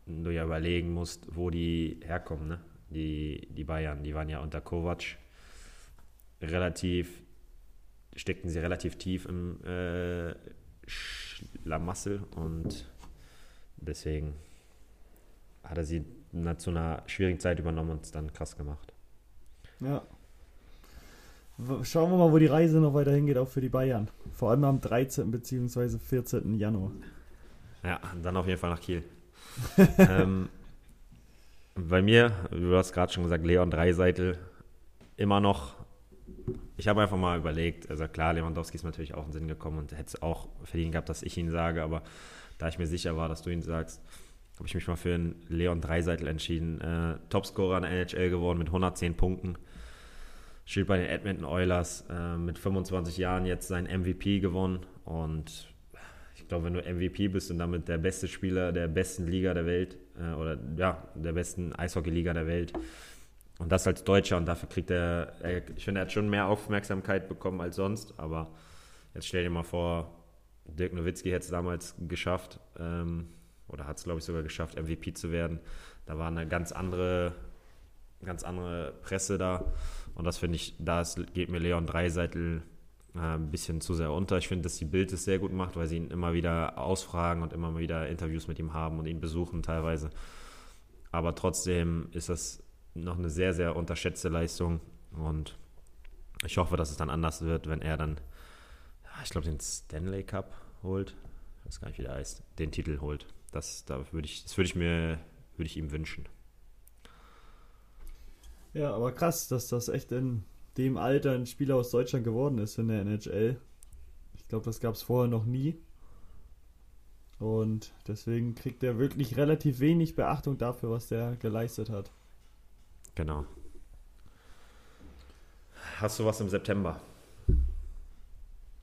du ja überlegen musst, wo die herkommen, ne? Die, die Bayern, die waren ja unter Kovac relativ, steckten sie relativ tief im äh, Schlamassel und deswegen hat er sie zu einer schwierigen Zeit übernommen und es dann krass gemacht. Ja. Schauen wir mal, wo die Reise noch weiter hingeht, auch für die Bayern. Vor allem am 13. bzw. 14. Januar. Ja, dann auf jeden Fall nach Kiel. *laughs* ähm, bei mir, du hast gerade schon gesagt, Leon Dreiseitel, immer noch. Ich habe einfach mal überlegt, also klar, Lewandowski ist natürlich auch in den Sinn gekommen und hätte es auch verdient gehabt, dass ich ihn sage, aber da ich mir sicher war, dass du ihn sagst, habe ich mich mal für einen Leon Dreiseitel entschieden. Äh, Topscorer in der NHL geworden mit 110 Punkten. Spielt bei den Edmonton Oilers äh, mit 25 Jahren jetzt sein MVP gewonnen und ich glaube, wenn du MVP bist und damit der beste Spieler der besten Liga der Welt äh, oder ja, der besten Eishockey-Liga der Welt und das als Deutscher und dafür kriegt er, er, ich finde, er hat schon mehr Aufmerksamkeit bekommen als sonst, aber jetzt stell dir mal vor, Dirk Nowitzki hätte es damals geschafft ähm, oder hat es, glaube ich, sogar geschafft, MVP zu werden. Da war eine ganz andere, ganz andere Presse da und das finde ich, da geht mir Leon Dreiseitel ein bisschen zu sehr unter. Ich finde, dass die Bild es sehr gut macht, weil sie ihn immer wieder ausfragen und immer wieder Interviews mit ihm haben und ihn besuchen teilweise. Aber trotzdem ist das noch eine sehr, sehr unterschätzte Leistung und ich hoffe, dass es dann anders wird, wenn er dann, ich glaube, den Stanley Cup holt. Ich weiß gar nicht, wie der heißt. Den Titel holt. Das, da würde ich, das würde ich mir, würde ich ihm wünschen. Ja, aber krass, dass das echt in dem Alter ein Spieler aus Deutschland geworden ist in der NHL. Ich glaube, das gab es vorher noch nie. Und deswegen kriegt er wirklich relativ wenig Beachtung dafür, was der geleistet hat. Genau. Hast du was im September?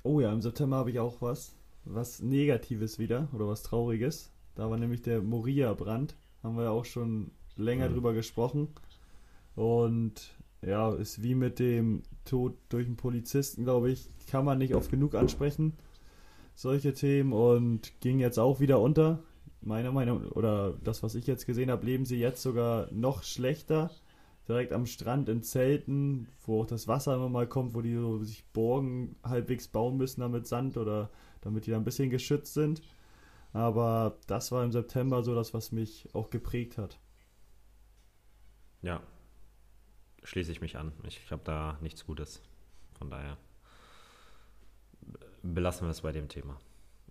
Oh ja, im September habe ich auch was. Was Negatives wieder oder was Trauriges. Da war nämlich der Moria-Brand. Haben wir ja auch schon länger mhm. drüber gesprochen. Und ja, ist wie mit dem Tod durch einen Polizisten, glaube ich, kann man nicht oft genug ansprechen. Solche Themen und ging jetzt auch wieder unter. Meiner Meinung, oder das, was ich jetzt gesehen habe, leben sie jetzt sogar noch schlechter. Direkt am Strand in Zelten, wo auch das Wasser immer mal kommt, wo die so sich Borgen halbwegs bauen müssen, damit Sand oder damit die da ein bisschen geschützt sind. Aber das war im September so das, was mich auch geprägt hat. Ja, schließe ich mich an. Ich, habe da nichts Gutes. Von daher belassen wir es bei dem Thema.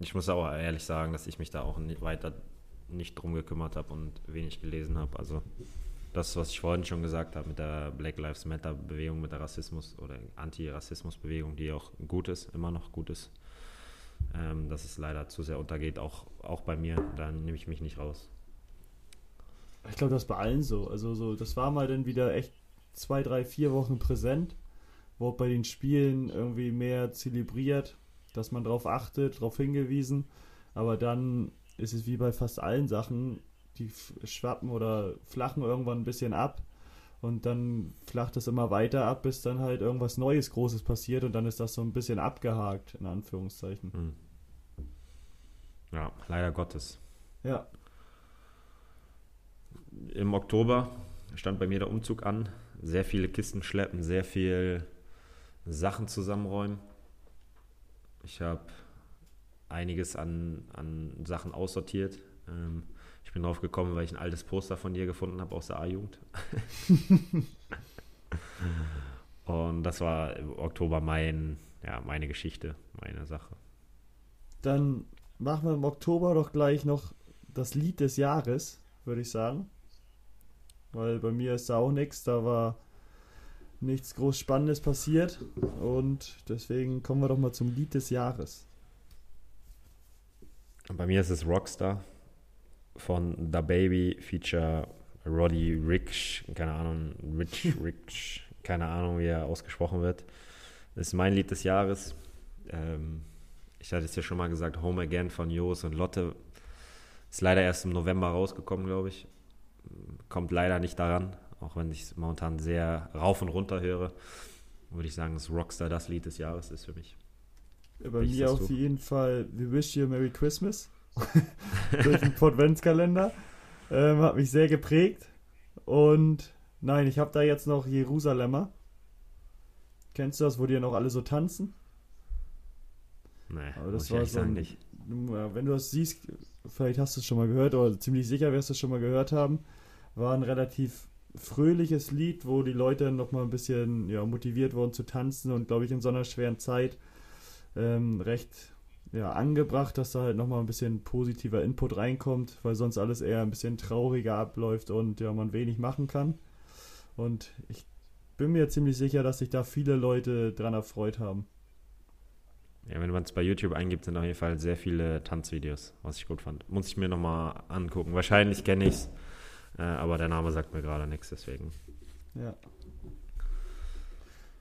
Ich muss auch ehrlich sagen, dass ich mich da auch nicht weiter nicht drum gekümmert habe und wenig gelesen habe. Also das, was ich vorhin schon gesagt habe mit der Black Lives Matter Bewegung, mit der Rassismus oder Anti-Rassismus Bewegung, die auch gut ist, immer noch gut ist, ähm, dass es leider zu sehr untergeht, auch, auch bei mir. Da nehme ich mich nicht raus. Ich glaube, das ist bei allen so. Also so, das war mal dann wieder echt zwei, drei, vier Wochen präsent, wurde bei den Spielen irgendwie mehr zelebriert, dass man darauf achtet, darauf hingewiesen. Aber dann ist es wie bei fast allen Sachen, die schwappen oder flachen irgendwann ein bisschen ab. Und dann flacht es immer weiter ab, bis dann halt irgendwas Neues, Großes passiert und dann ist das so ein bisschen abgehakt, in Anführungszeichen. Hm. Ja, leider Gottes. Ja. Im Oktober stand bei mir der Umzug an sehr viele Kisten schleppen, sehr viel Sachen zusammenräumen. Ich habe einiges an, an Sachen aussortiert. Ähm, ich bin drauf gekommen, weil ich ein altes Poster von dir gefunden habe aus der A-Jugend. *laughs* Und das war im Oktober mein, ja, meine Geschichte, meine Sache. Dann machen wir im Oktober doch gleich noch das Lied des Jahres, würde ich sagen weil bei mir ist da auch nichts, da war nichts groß Spannendes passiert und deswegen kommen wir doch mal zum Lied des Jahres. Bei mir ist es Rockstar von The Baby Feature Roddy Rich, keine Ahnung, Rich *laughs* Rich, keine Ahnung, wie er ausgesprochen wird. Das ist mein Lied des Jahres. Ähm, ich hatte es ja schon mal gesagt, Home Again von Jos und Lotte. Ist leider erst im November rausgekommen, glaube ich kommt leider nicht daran, auch wenn ich es momentan sehr rauf und runter höre. Würde ich sagen, dass Rockstar das Lied des Jahres ist für mich. Ja, bei mir auf du? jeden Fall We Wish You a Merry Christmas *laughs* durch den Adventskalender. Ähm, hat mich sehr geprägt. Und nein, ich habe da jetzt noch Jerusalemer. Kennst du das, wo die ja noch alle so tanzen? Nee, Aber das war so ein, nicht. Wenn du das siehst, vielleicht hast du es schon mal gehört, oder ziemlich sicher wirst du es schon mal gehört haben. War ein relativ fröhliches Lied, wo die Leute nochmal ein bisschen ja, motiviert wurden zu tanzen und glaube ich in so einer schweren Zeit ähm, recht ja, angebracht, dass da halt nochmal ein bisschen positiver Input reinkommt, weil sonst alles eher ein bisschen trauriger abläuft und ja, man wenig machen kann. Und ich bin mir ziemlich sicher, dass sich da viele Leute dran erfreut haben. Ja, wenn man es bei YouTube eingibt, sind auf jeden Fall sehr viele Tanzvideos, was ich gut fand. Muss ich mir nochmal angucken. Wahrscheinlich kenne ich es, äh, aber der Name sagt mir gerade nichts, deswegen. Ja.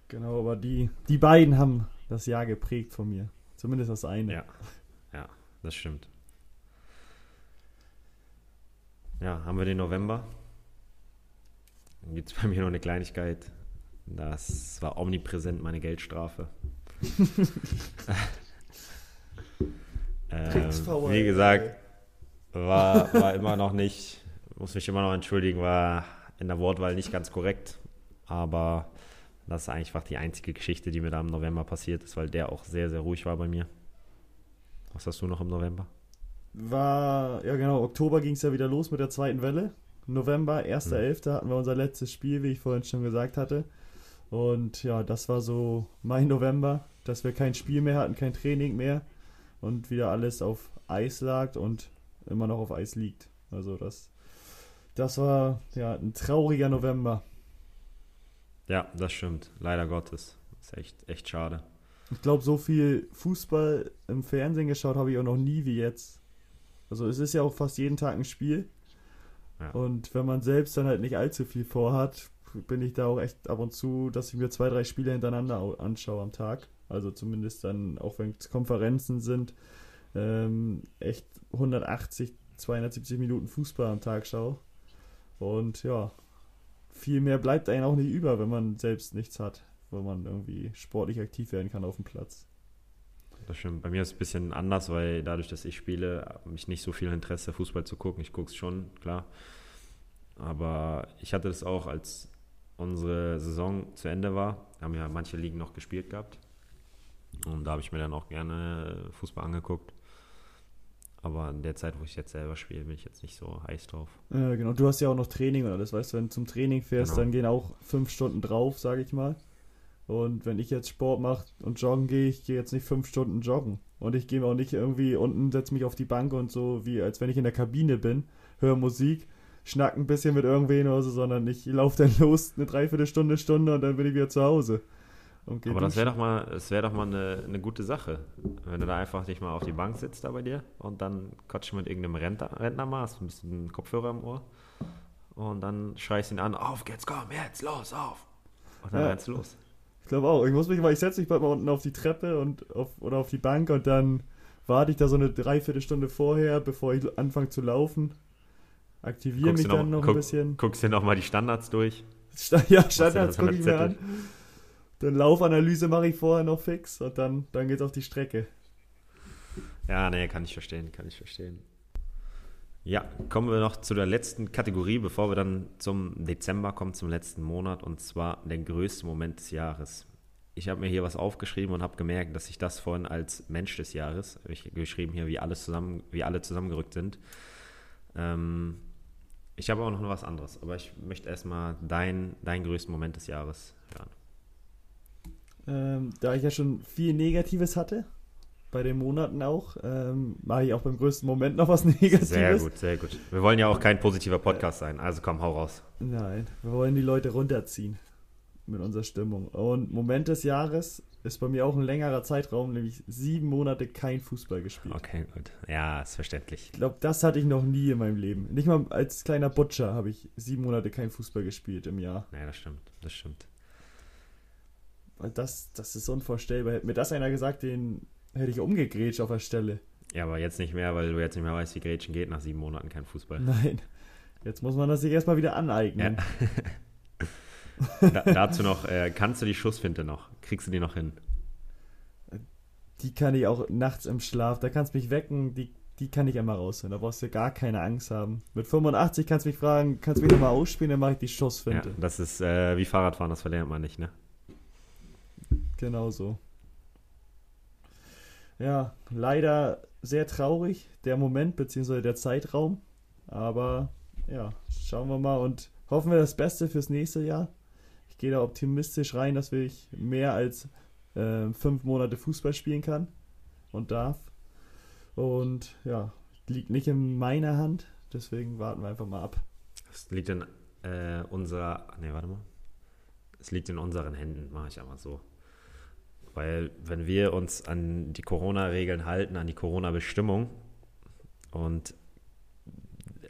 Genau, aber die, die beiden haben das Jahr geprägt von mir. Zumindest das eine. Ja, ja, das stimmt. Ja, haben wir den November. Dann gibt es *laughs* bei mir noch eine Kleinigkeit. Das war omnipräsent meine Geldstrafe. Ähm, wie gesagt, war, war immer noch nicht, muss mich immer noch entschuldigen, war in der Wortwahl nicht ganz korrekt. Aber das ist einfach die einzige Geschichte, die mir da im November passiert ist, weil der auch sehr, sehr ruhig war bei mir. Was hast du noch im November? War, ja genau, Oktober ging es ja wieder los mit der zweiten Welle. November, 1.11. Hm. hatten wir unser letztes Spiel, wie ich vorhin schon gesagt hatte. Und ja, das war so mein November dass wir kein Spiel mehr hatten, kein Training mehr und wieder alles auf Eis lag und immer noch auf Eis liegt. Also das, das war ja ein trauriger November. Ja, das stimmt. Leider Gottes. Das ist echt, echt schade. Ich glaube, so viel Fußball im Fernsehen geschaut habe ich auch noch nie wie jetzt. Also es ist ja auch fast jeden Tag ein Spiel. Ja. Und wenn man selbst dann halt nicht allzu viel vorhat, bin ich da auch echt ab und zu, dass ich mir zwei, drei Spiele hintereinander anschaue am Tag. Also zumindest dann, auch wenn es Konferenzen sind, ähm, echt 180 270 Minuten Fußball am Tag schaue. Und ja, viel mehr bleibt einem auch nicht über, wenn man selbst nichts hat, wo man irgendwie sportlich aktiv werden kann auf dem Platz. Das stimmt. Bei mir ist es ein bisschen anders, weil dadurch, dass ich spiele, habe ich nicht so viel Interesse, Fußball zu gucken. Ich gucke es schon, klar. Aber ich hatte das auch, als unsere Saison zu Ende war, haben ja manche Ligen noch gespielt gehabt. Und da habe ich mir dann auch gerne Fußball angeguckt. Aber in der Zeit, wo ich jetzt selber spiele, bin ich jetzt nicht so heiß drauf. Äh, genau, du hast ja auch noch Training und alles, weißt du, wenn du zum Training fährst, genau. dann gehen auch fünf Stunden drauf, sage ich mal. Und wenn ich jetzt Sport mache und joggen gehe, ich gehe jetzt nicht fünf Stunden joggen. Und ich gehe auch nicht irgendwie unten, setze mich auf die Bank und so, wie als wenn ich in der Kabine bin, höre Musik, schnack ein bisschen mit irgendwen oder so, sondern ich laufe dann *laughs* los eine Dreiviertelstunde, Stunde und dann bin ich wieder zu Hause. Aber das wäre doch mal, das wäre doch mal eine, eine gute Sache, wenn du da einfach nicht mal auf die Bank sitzt da bei dir und dann quatschst mit irgendeinem Rentner, Rentner mal, hast ein bisschen Kopfhörer im Ohr und dann schreist ihn an, auf geht's, komm, jetzt, los, auf. Und dann ja. rennst du los. Ich glaube auch. Ich muss mich mal, ich setze mich bald mal unten auf die Treppe und auf, oder auf die Bank und dann warte ich da so eine Dreiviertelstunde vorher, bevor ich anfange zu laufen. Aktiviere mich dann noch, noch guck, ein bisschen. Guckst dir nochmal die Standards durch. *laughs* ja, Standards gucke ich mir an. Dann Laufanalyse mache ich vorher noch fix und dann, dann geht's auf die Strecke. Ja, nee, kann ich verstehen, kann ich verstehen. Ja, kommen wir noch zu der letzten Kategorie, bevor wir dann zum Dezember kommen, zum letzten Monat, und zwar der größte Moment des Jahres. Ich habe mir hier was aufgeschrieben und habe gemerkt, dass ich das vorhin als Mensch des Jahres, ich geschrieben hier, wie alles zusammen, wie alle zusammengerückt sind. Ähm, ich habe auch noch was anderes, aber ich möchte erstmal deinen dein größten Moment des Jahres hören. Ähm, da ich ja schon viel Negatives hatte, bei den Monaten auch, ähm, mache ich auch beim größten Moment noch was *laughs* Negatives. Sehr gut, sehr gut. Wir wollen ja auch kein positiver Podcast sein, also komm, hau raus. Nein, wir wollen die Leute runterziehen mit unserer Stimmung. Und Moment des Jahres ist bei mir auch ein längerer Zeitraum, nämlich sieben Monate kein Fußball gespielt. Okay, gut. Ja, ist verständlich. Ich glaube, das hatte ich noch nie in meinem Leben. Nicht mal als kleiner Butcher habe ich sieben Monate kein Fußball gespielt im Jahr. Ja, das stimmt, das stimmt. Das, das ist unvorstellbar. Hätte mir das einer gesagt, den hätte ich umgegrätscht auf der Stelle. Ja, aber jetzt nicht mehr, weil du jetzt nicht mehr weißt, wie Grätschen geht nach sieben Monaten kein Fußball. Nein. Jetzt muss man das sich erstmal wieder aneignen. Ja. *laughs* da, dazu noch, äh, kannst du die Schussfinte noch? Kriegst du die noch hin? Die kann ich auch nachts im Schlaf, da kannst du mich wecken, die, die kann ich einmal rausholen. Da brauchst du gar keine Angst haben. Mit 85 kannst du mich fragen, kannst du mich nochmal ausspielen, dann mache ich die Schussfinte. Ja, das ist äh, wie Fahrradfahren, das verlernt man nicht, ne? Genau so. Ja, leider sehr traurig, der Moment bzw. der Zeitraum. Aber ja, schauen wir mal und hoffen wir das Beste fürs nächste Jahr. Ich gehe da optimistisch rein, dass ich mehr als äh, fünf Monate Fußball spielen kann und darf. Und ja, liegt nicht in meiner Hand, deswegen warten wir einfach mal ab. Es liegt in äh, unserer. Ne, warte mal. Es liegt in unseren Händen, mache ich einmal so. Weil wenn wir uns an die Corona-Regeln halten, an die Corona-Bestimmung und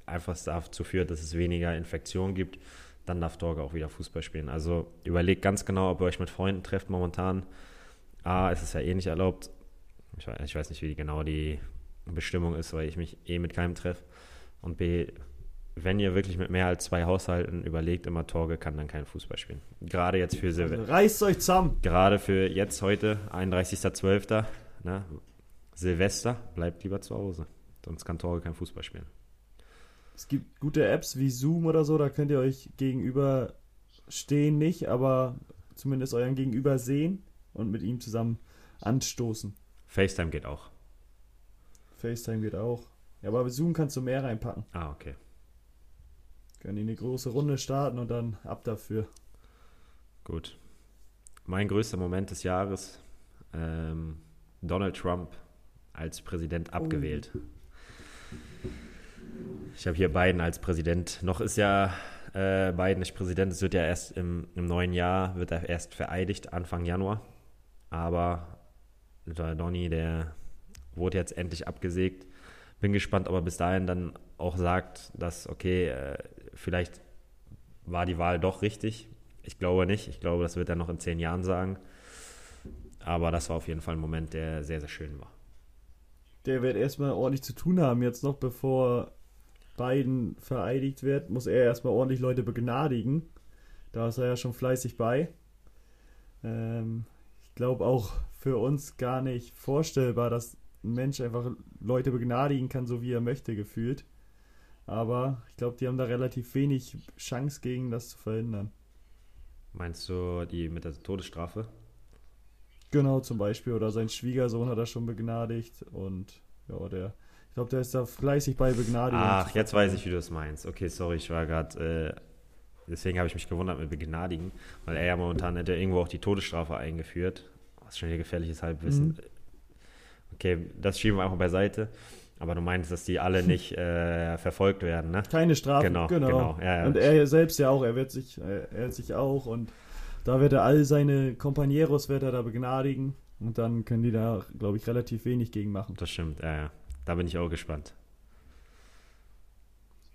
einfach dazu führt, dass es weniger Infektionen gibt, dann darf Dorge auch wieder Fußball spielen. Also überlegt ganz genau, ob ihr euch mit Freunden trefft momentan. A, ist es ja eh nicht erlaubt. Ich weiß, ich weiß nicht, wie genau die Bestimmung ist, weil ich mich eh mit keinem treffe. Und B, wenn ihr wirklich mit mehr als zwei Haushalten überlegt, immer Torge kann dann kein Fußball spielen. Gerade jetzt für Silvester. Also reißt euch zusammen. Gerade für jetzt heute, 31.12. Ne, Silvester, bleibt lieber zu Hause. Sonst kann Torge kein Fußball spielen. Es gibt gute Apps wie Zoom oder so, da könnt ihr euch gegenüber stehen nicht, aber zumindest euren Gegenüber sehen und mit ihm zusammen anstoßen. FaceTime geht auch. FaceTime geht auch. Ja, aber mit Zoom kannst du mehr reinpacken. Ah, okay. Können die eine große Runde starten und dann ab dafür. Gut. Mein größter Moment des Jahres: ähm, Donald Trump als Präsident oh. abgewählt. Oh. Ich habe hier Biden als Präsident. Noch ist ja äh, Biden nicht Präsident. Es wird ja erst im, im, neuen Jahr, wird er erst vereidigt, Anfang Januar. Aber der Donny, der wurde jetzt endlich abgesägt. Bin gespannt, ob er bis dahin dann auch sagt, dass, okay, äh, vielleicht war die Wahl doch richtig. Ich glaube nicht. Ich glaube, das wird er noch in zehn Jahren sagen. Aber das war auf jeden Fall ein Moment, der sehr, sehr schön war. der wird erstmal ordentlich zu tun haben, jetzt noch bevor Biden vereidigt wird, muss er erstmal ordentlich Leute begnadigen. Da ist er ja schon fleißig bei. Ähm, ich glaube auch für uns gar nicht vorstellbar, dass ein Mensch einfach Leute begnadigen kann, so wie er möchte, gefühlt. Aber ich glaube, die haben da relativ wenig Chance gegen das zu verhindern. Meinst du die mit der Todesstrafe? Genau, zum Beispiel. Oder sein Schwiegersohn hat er schon begnadigt. Und ja, der, ich glaube, der ist da fleißig bei Begnadigung. Ach, jetzt weiß ich, wie du es meinst. Okay, sorry, ich war gerade. Äh, deswegen habe ich mich gewundert mit Begnadigen, weil er ja momentan hätte irgendwo auch die Todesstrafe eingeführt. Was schon wieder gefährliches Halbwissen. Mhm. Okay, das schieben wir einfach beiseite. Aber du meinst, dass die alle nicht äh, verfolgt werden, ne? Keine Strafe, genau. genau. genau. Ja, ja. Und er selbst ja auch, er wird sich, er wird sich auch und da wird er all seine Companeros wird er da begnadigen und dann können die da, glaube ich, relativ wenig gegen machen. Das stimmt, ja, ja. Da bin ich auch gespannt.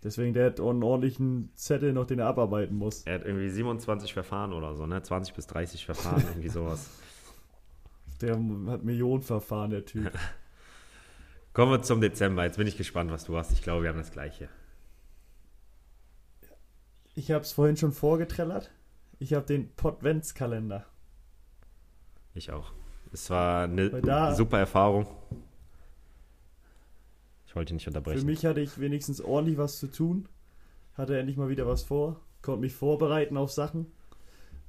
Deswegen, der hat einen ordentlichen Zettel noch, den er abarbeiten muss. Er hat irgendwie 27 Verfahren oder so, ne? 20 bis 30 Verfahren, irgendwie sowas. *laughs* Der hat Millionen Verfahren, der Typ. *laughs* Kommen wir zum Dezember. Jetzt bin ich gespannt, was du hast. Ich glaube, wir haben das gleiche. Ich habe es vorhin schon vorgetrellert. Ich habe den Podventskalender. Ich auch. Es war eine super Erfahrung. Ich wollte nicht unterbrechen. Für mich hatte ich wenigstens ordentlich was zu tun. Hatte endlich mal wieder was vor. Konnte mich vorbereiten auf Sachen.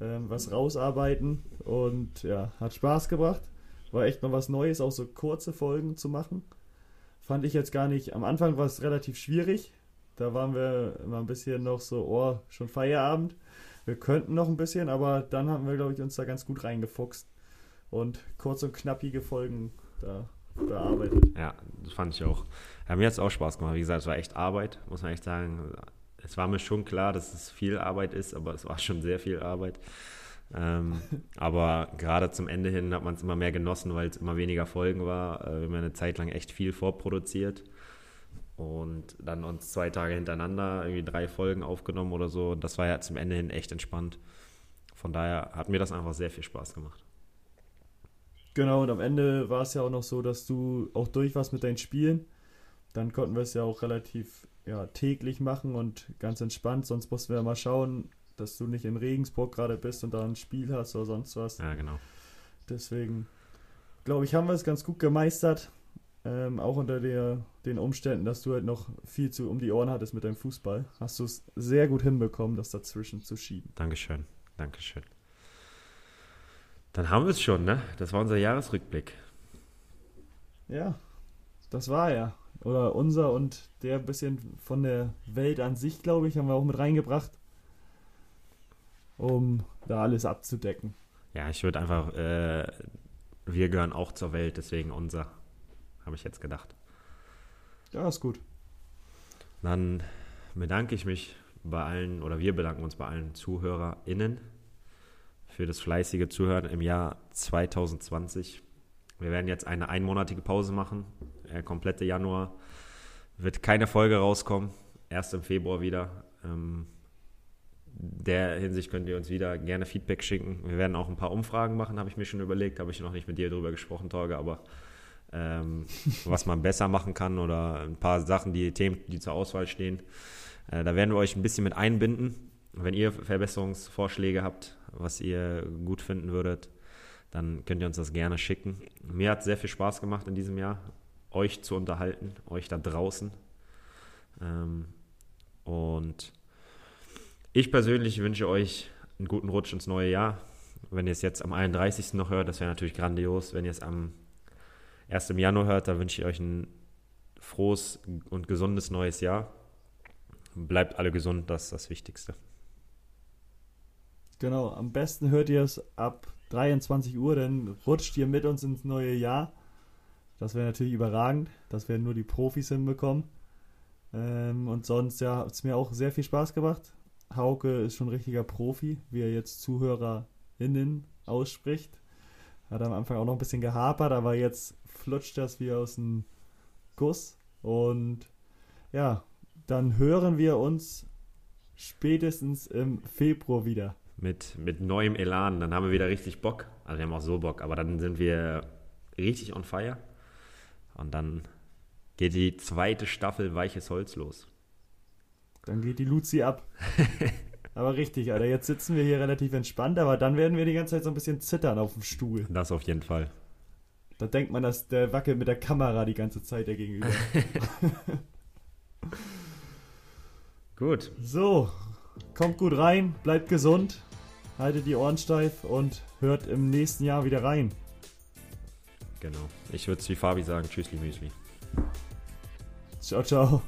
Ähm, was rausarbeiten. Und ja, hat Spaß gebracht. War echt mal was Neues, auch so kurze Folgen zu machen. Fand ich jetzt gar nicht. Am Anfang war es relativ schwierig. Da waren wir immer ein bisschen noch so, oh, schon Feierabend. Wir könnten noch ein bisschen, aber dann haben wir, glaube ich, uns da ganz gut reingefuchst und kurz und knappige Folgen da bearbeitet. Ja, das fand ich auch. Ja, mir hat es auch Spaß gemacht. Wie gesagt, es war echt Arbeit, muss man echt sagen. Es war mir schon klar, dass es viel Arbeit ist, aber es war schon sehr viel Arbeit. Ähm, *laughs* aber gerade zum Ende hin hat man es immer mehr genossen, weil es immer weniger Folgen war. Äh, wir haben eine Zeit lang echt viel vorproduziert und dann uns zwei Tage hintereinander irgendwie drei Folgen aufgenommen oder so. Das war ja zum Ende hin echt entspannt. Von daher hat mir das einfach sehr viel Spaß gemacht. Genau, und am Ende war es ja auch noch so, dass du auch durch warst mit deinen Spielen. Dann konnten wir es ja auch relativ ja, täglich machen und ganz entspannt. Sonst mussten wir mal schauen, dass du nicht in Regensburg gerade bist und da ein Spiel hast oder sonst was. Ja, genau. Deswegen, glaube ich, haben wir es ganz gut gemeistert. Ähm, auch unter der, den Umständen, dass du halt noch viel zu um die Ohren hattest mit deinem Fußball, hast du es sehr gut hinbekommen, das dazwischen zu schieben. Dankeschön, Dankeschön. Dann haben wir es schon, ne? Das war unser Jahresrückblick. Ja, das war ja. Oder unser und der bisschen von der Welt an sich, glaube ich, haben wir auch mit reingebracht um da alles abzudecken. Ja, ich würde einfach, äh, wir gehören auch zur Welt, deswegen unser, habe ich jetzt gedacht. Ja, ist gut. Dann bedanke ich mich bei allen, oder wir bedanken uns bei allen ZuhörerInnen für das fleißige Zuhören im Jahr 2020. Wir werden jetzt eine einmonatige Pause machen. Der komplette Januar wird keine Folge rauskommen. Erst im Februar wieder. Ähm, der Hinsicht könnt ihr uns wieder gerne Feedback schicken. Wir werden auch ein paar Umfragen machen, habe ich mir schon überlegt. Habe ich noch nicht mit dir darüber gesprochen, Torge, aber ähm, *laughs* was man besser machen kann oder ein paar Sachen, die Themen, die zur Auswahl stehen. Äh, da werden wir euch ein bisschen mit einbinden. Wenn ihr Verbesserungsvorschläge habt, was ihr gut finden würdet, dann könnt ihr uns das gerne schicken. Mir hat sehr viel Spaß gemacht in diesem Jahr, euch zu unterhalten, euch da draußen. Ähm, und ich persönlich wünsche euch einen guten Rutsch ins neue Jahr. Wenn ihr es jetzt am 31. noch hört, das wäre natürlich grandios. Wenn ihr es am 1. Januar hört, dann wünsche ich euch ein frohes und gesundes neues Jahr. Bleibt alle gesund, das ist das Wichtigste. Genau, am besten hört ihr es ab 23 Uhr, dann rutscht ihr mit uns ins neue Jahr. Das wäre natürlich überragend. Das werden nur die Profis hinbekommen. Ähm, und sonst ja, hat es mir auch sehr viel Spaß gemacht. Hauke ist schon ein richtiger Profi, wie er jetzt ZuhörerInnen ausspricht. Hat am Anfang auch noch ein bisschen gehapert, aber jetzt flutscht das wie aus dem Guss. Und ja, dann hören wir uns spätestens im Februar wieder. Mit, mit neuem Elan, dann haben wir wieder richtig Bock. Also wir haben auch so Bock, aber dann sind wir richtig on fire. Und dann geht die zweite Staffel Weiches Holz los. Dann geht die Luzi ab. *laughs* aber richtig, Alter. Jetzt sitzen wir hier relativ entspannt, aber dann werden wir die ganze Zeit so ein bisschen zittern auf dem Stuhl. Das auf jeden Fall. Da denkt man, dass der wackelt mit der Kamera die ganze Zeit der gegenüber. *laughs* gut. So, kommt gut rein, bleibt gesund, haltet die Ohren steif und hört im nächsten Jahr wieder rein. Genau. Ich würde es wie Fabi sagen, tschüssli Müsli. Ciao, ciao.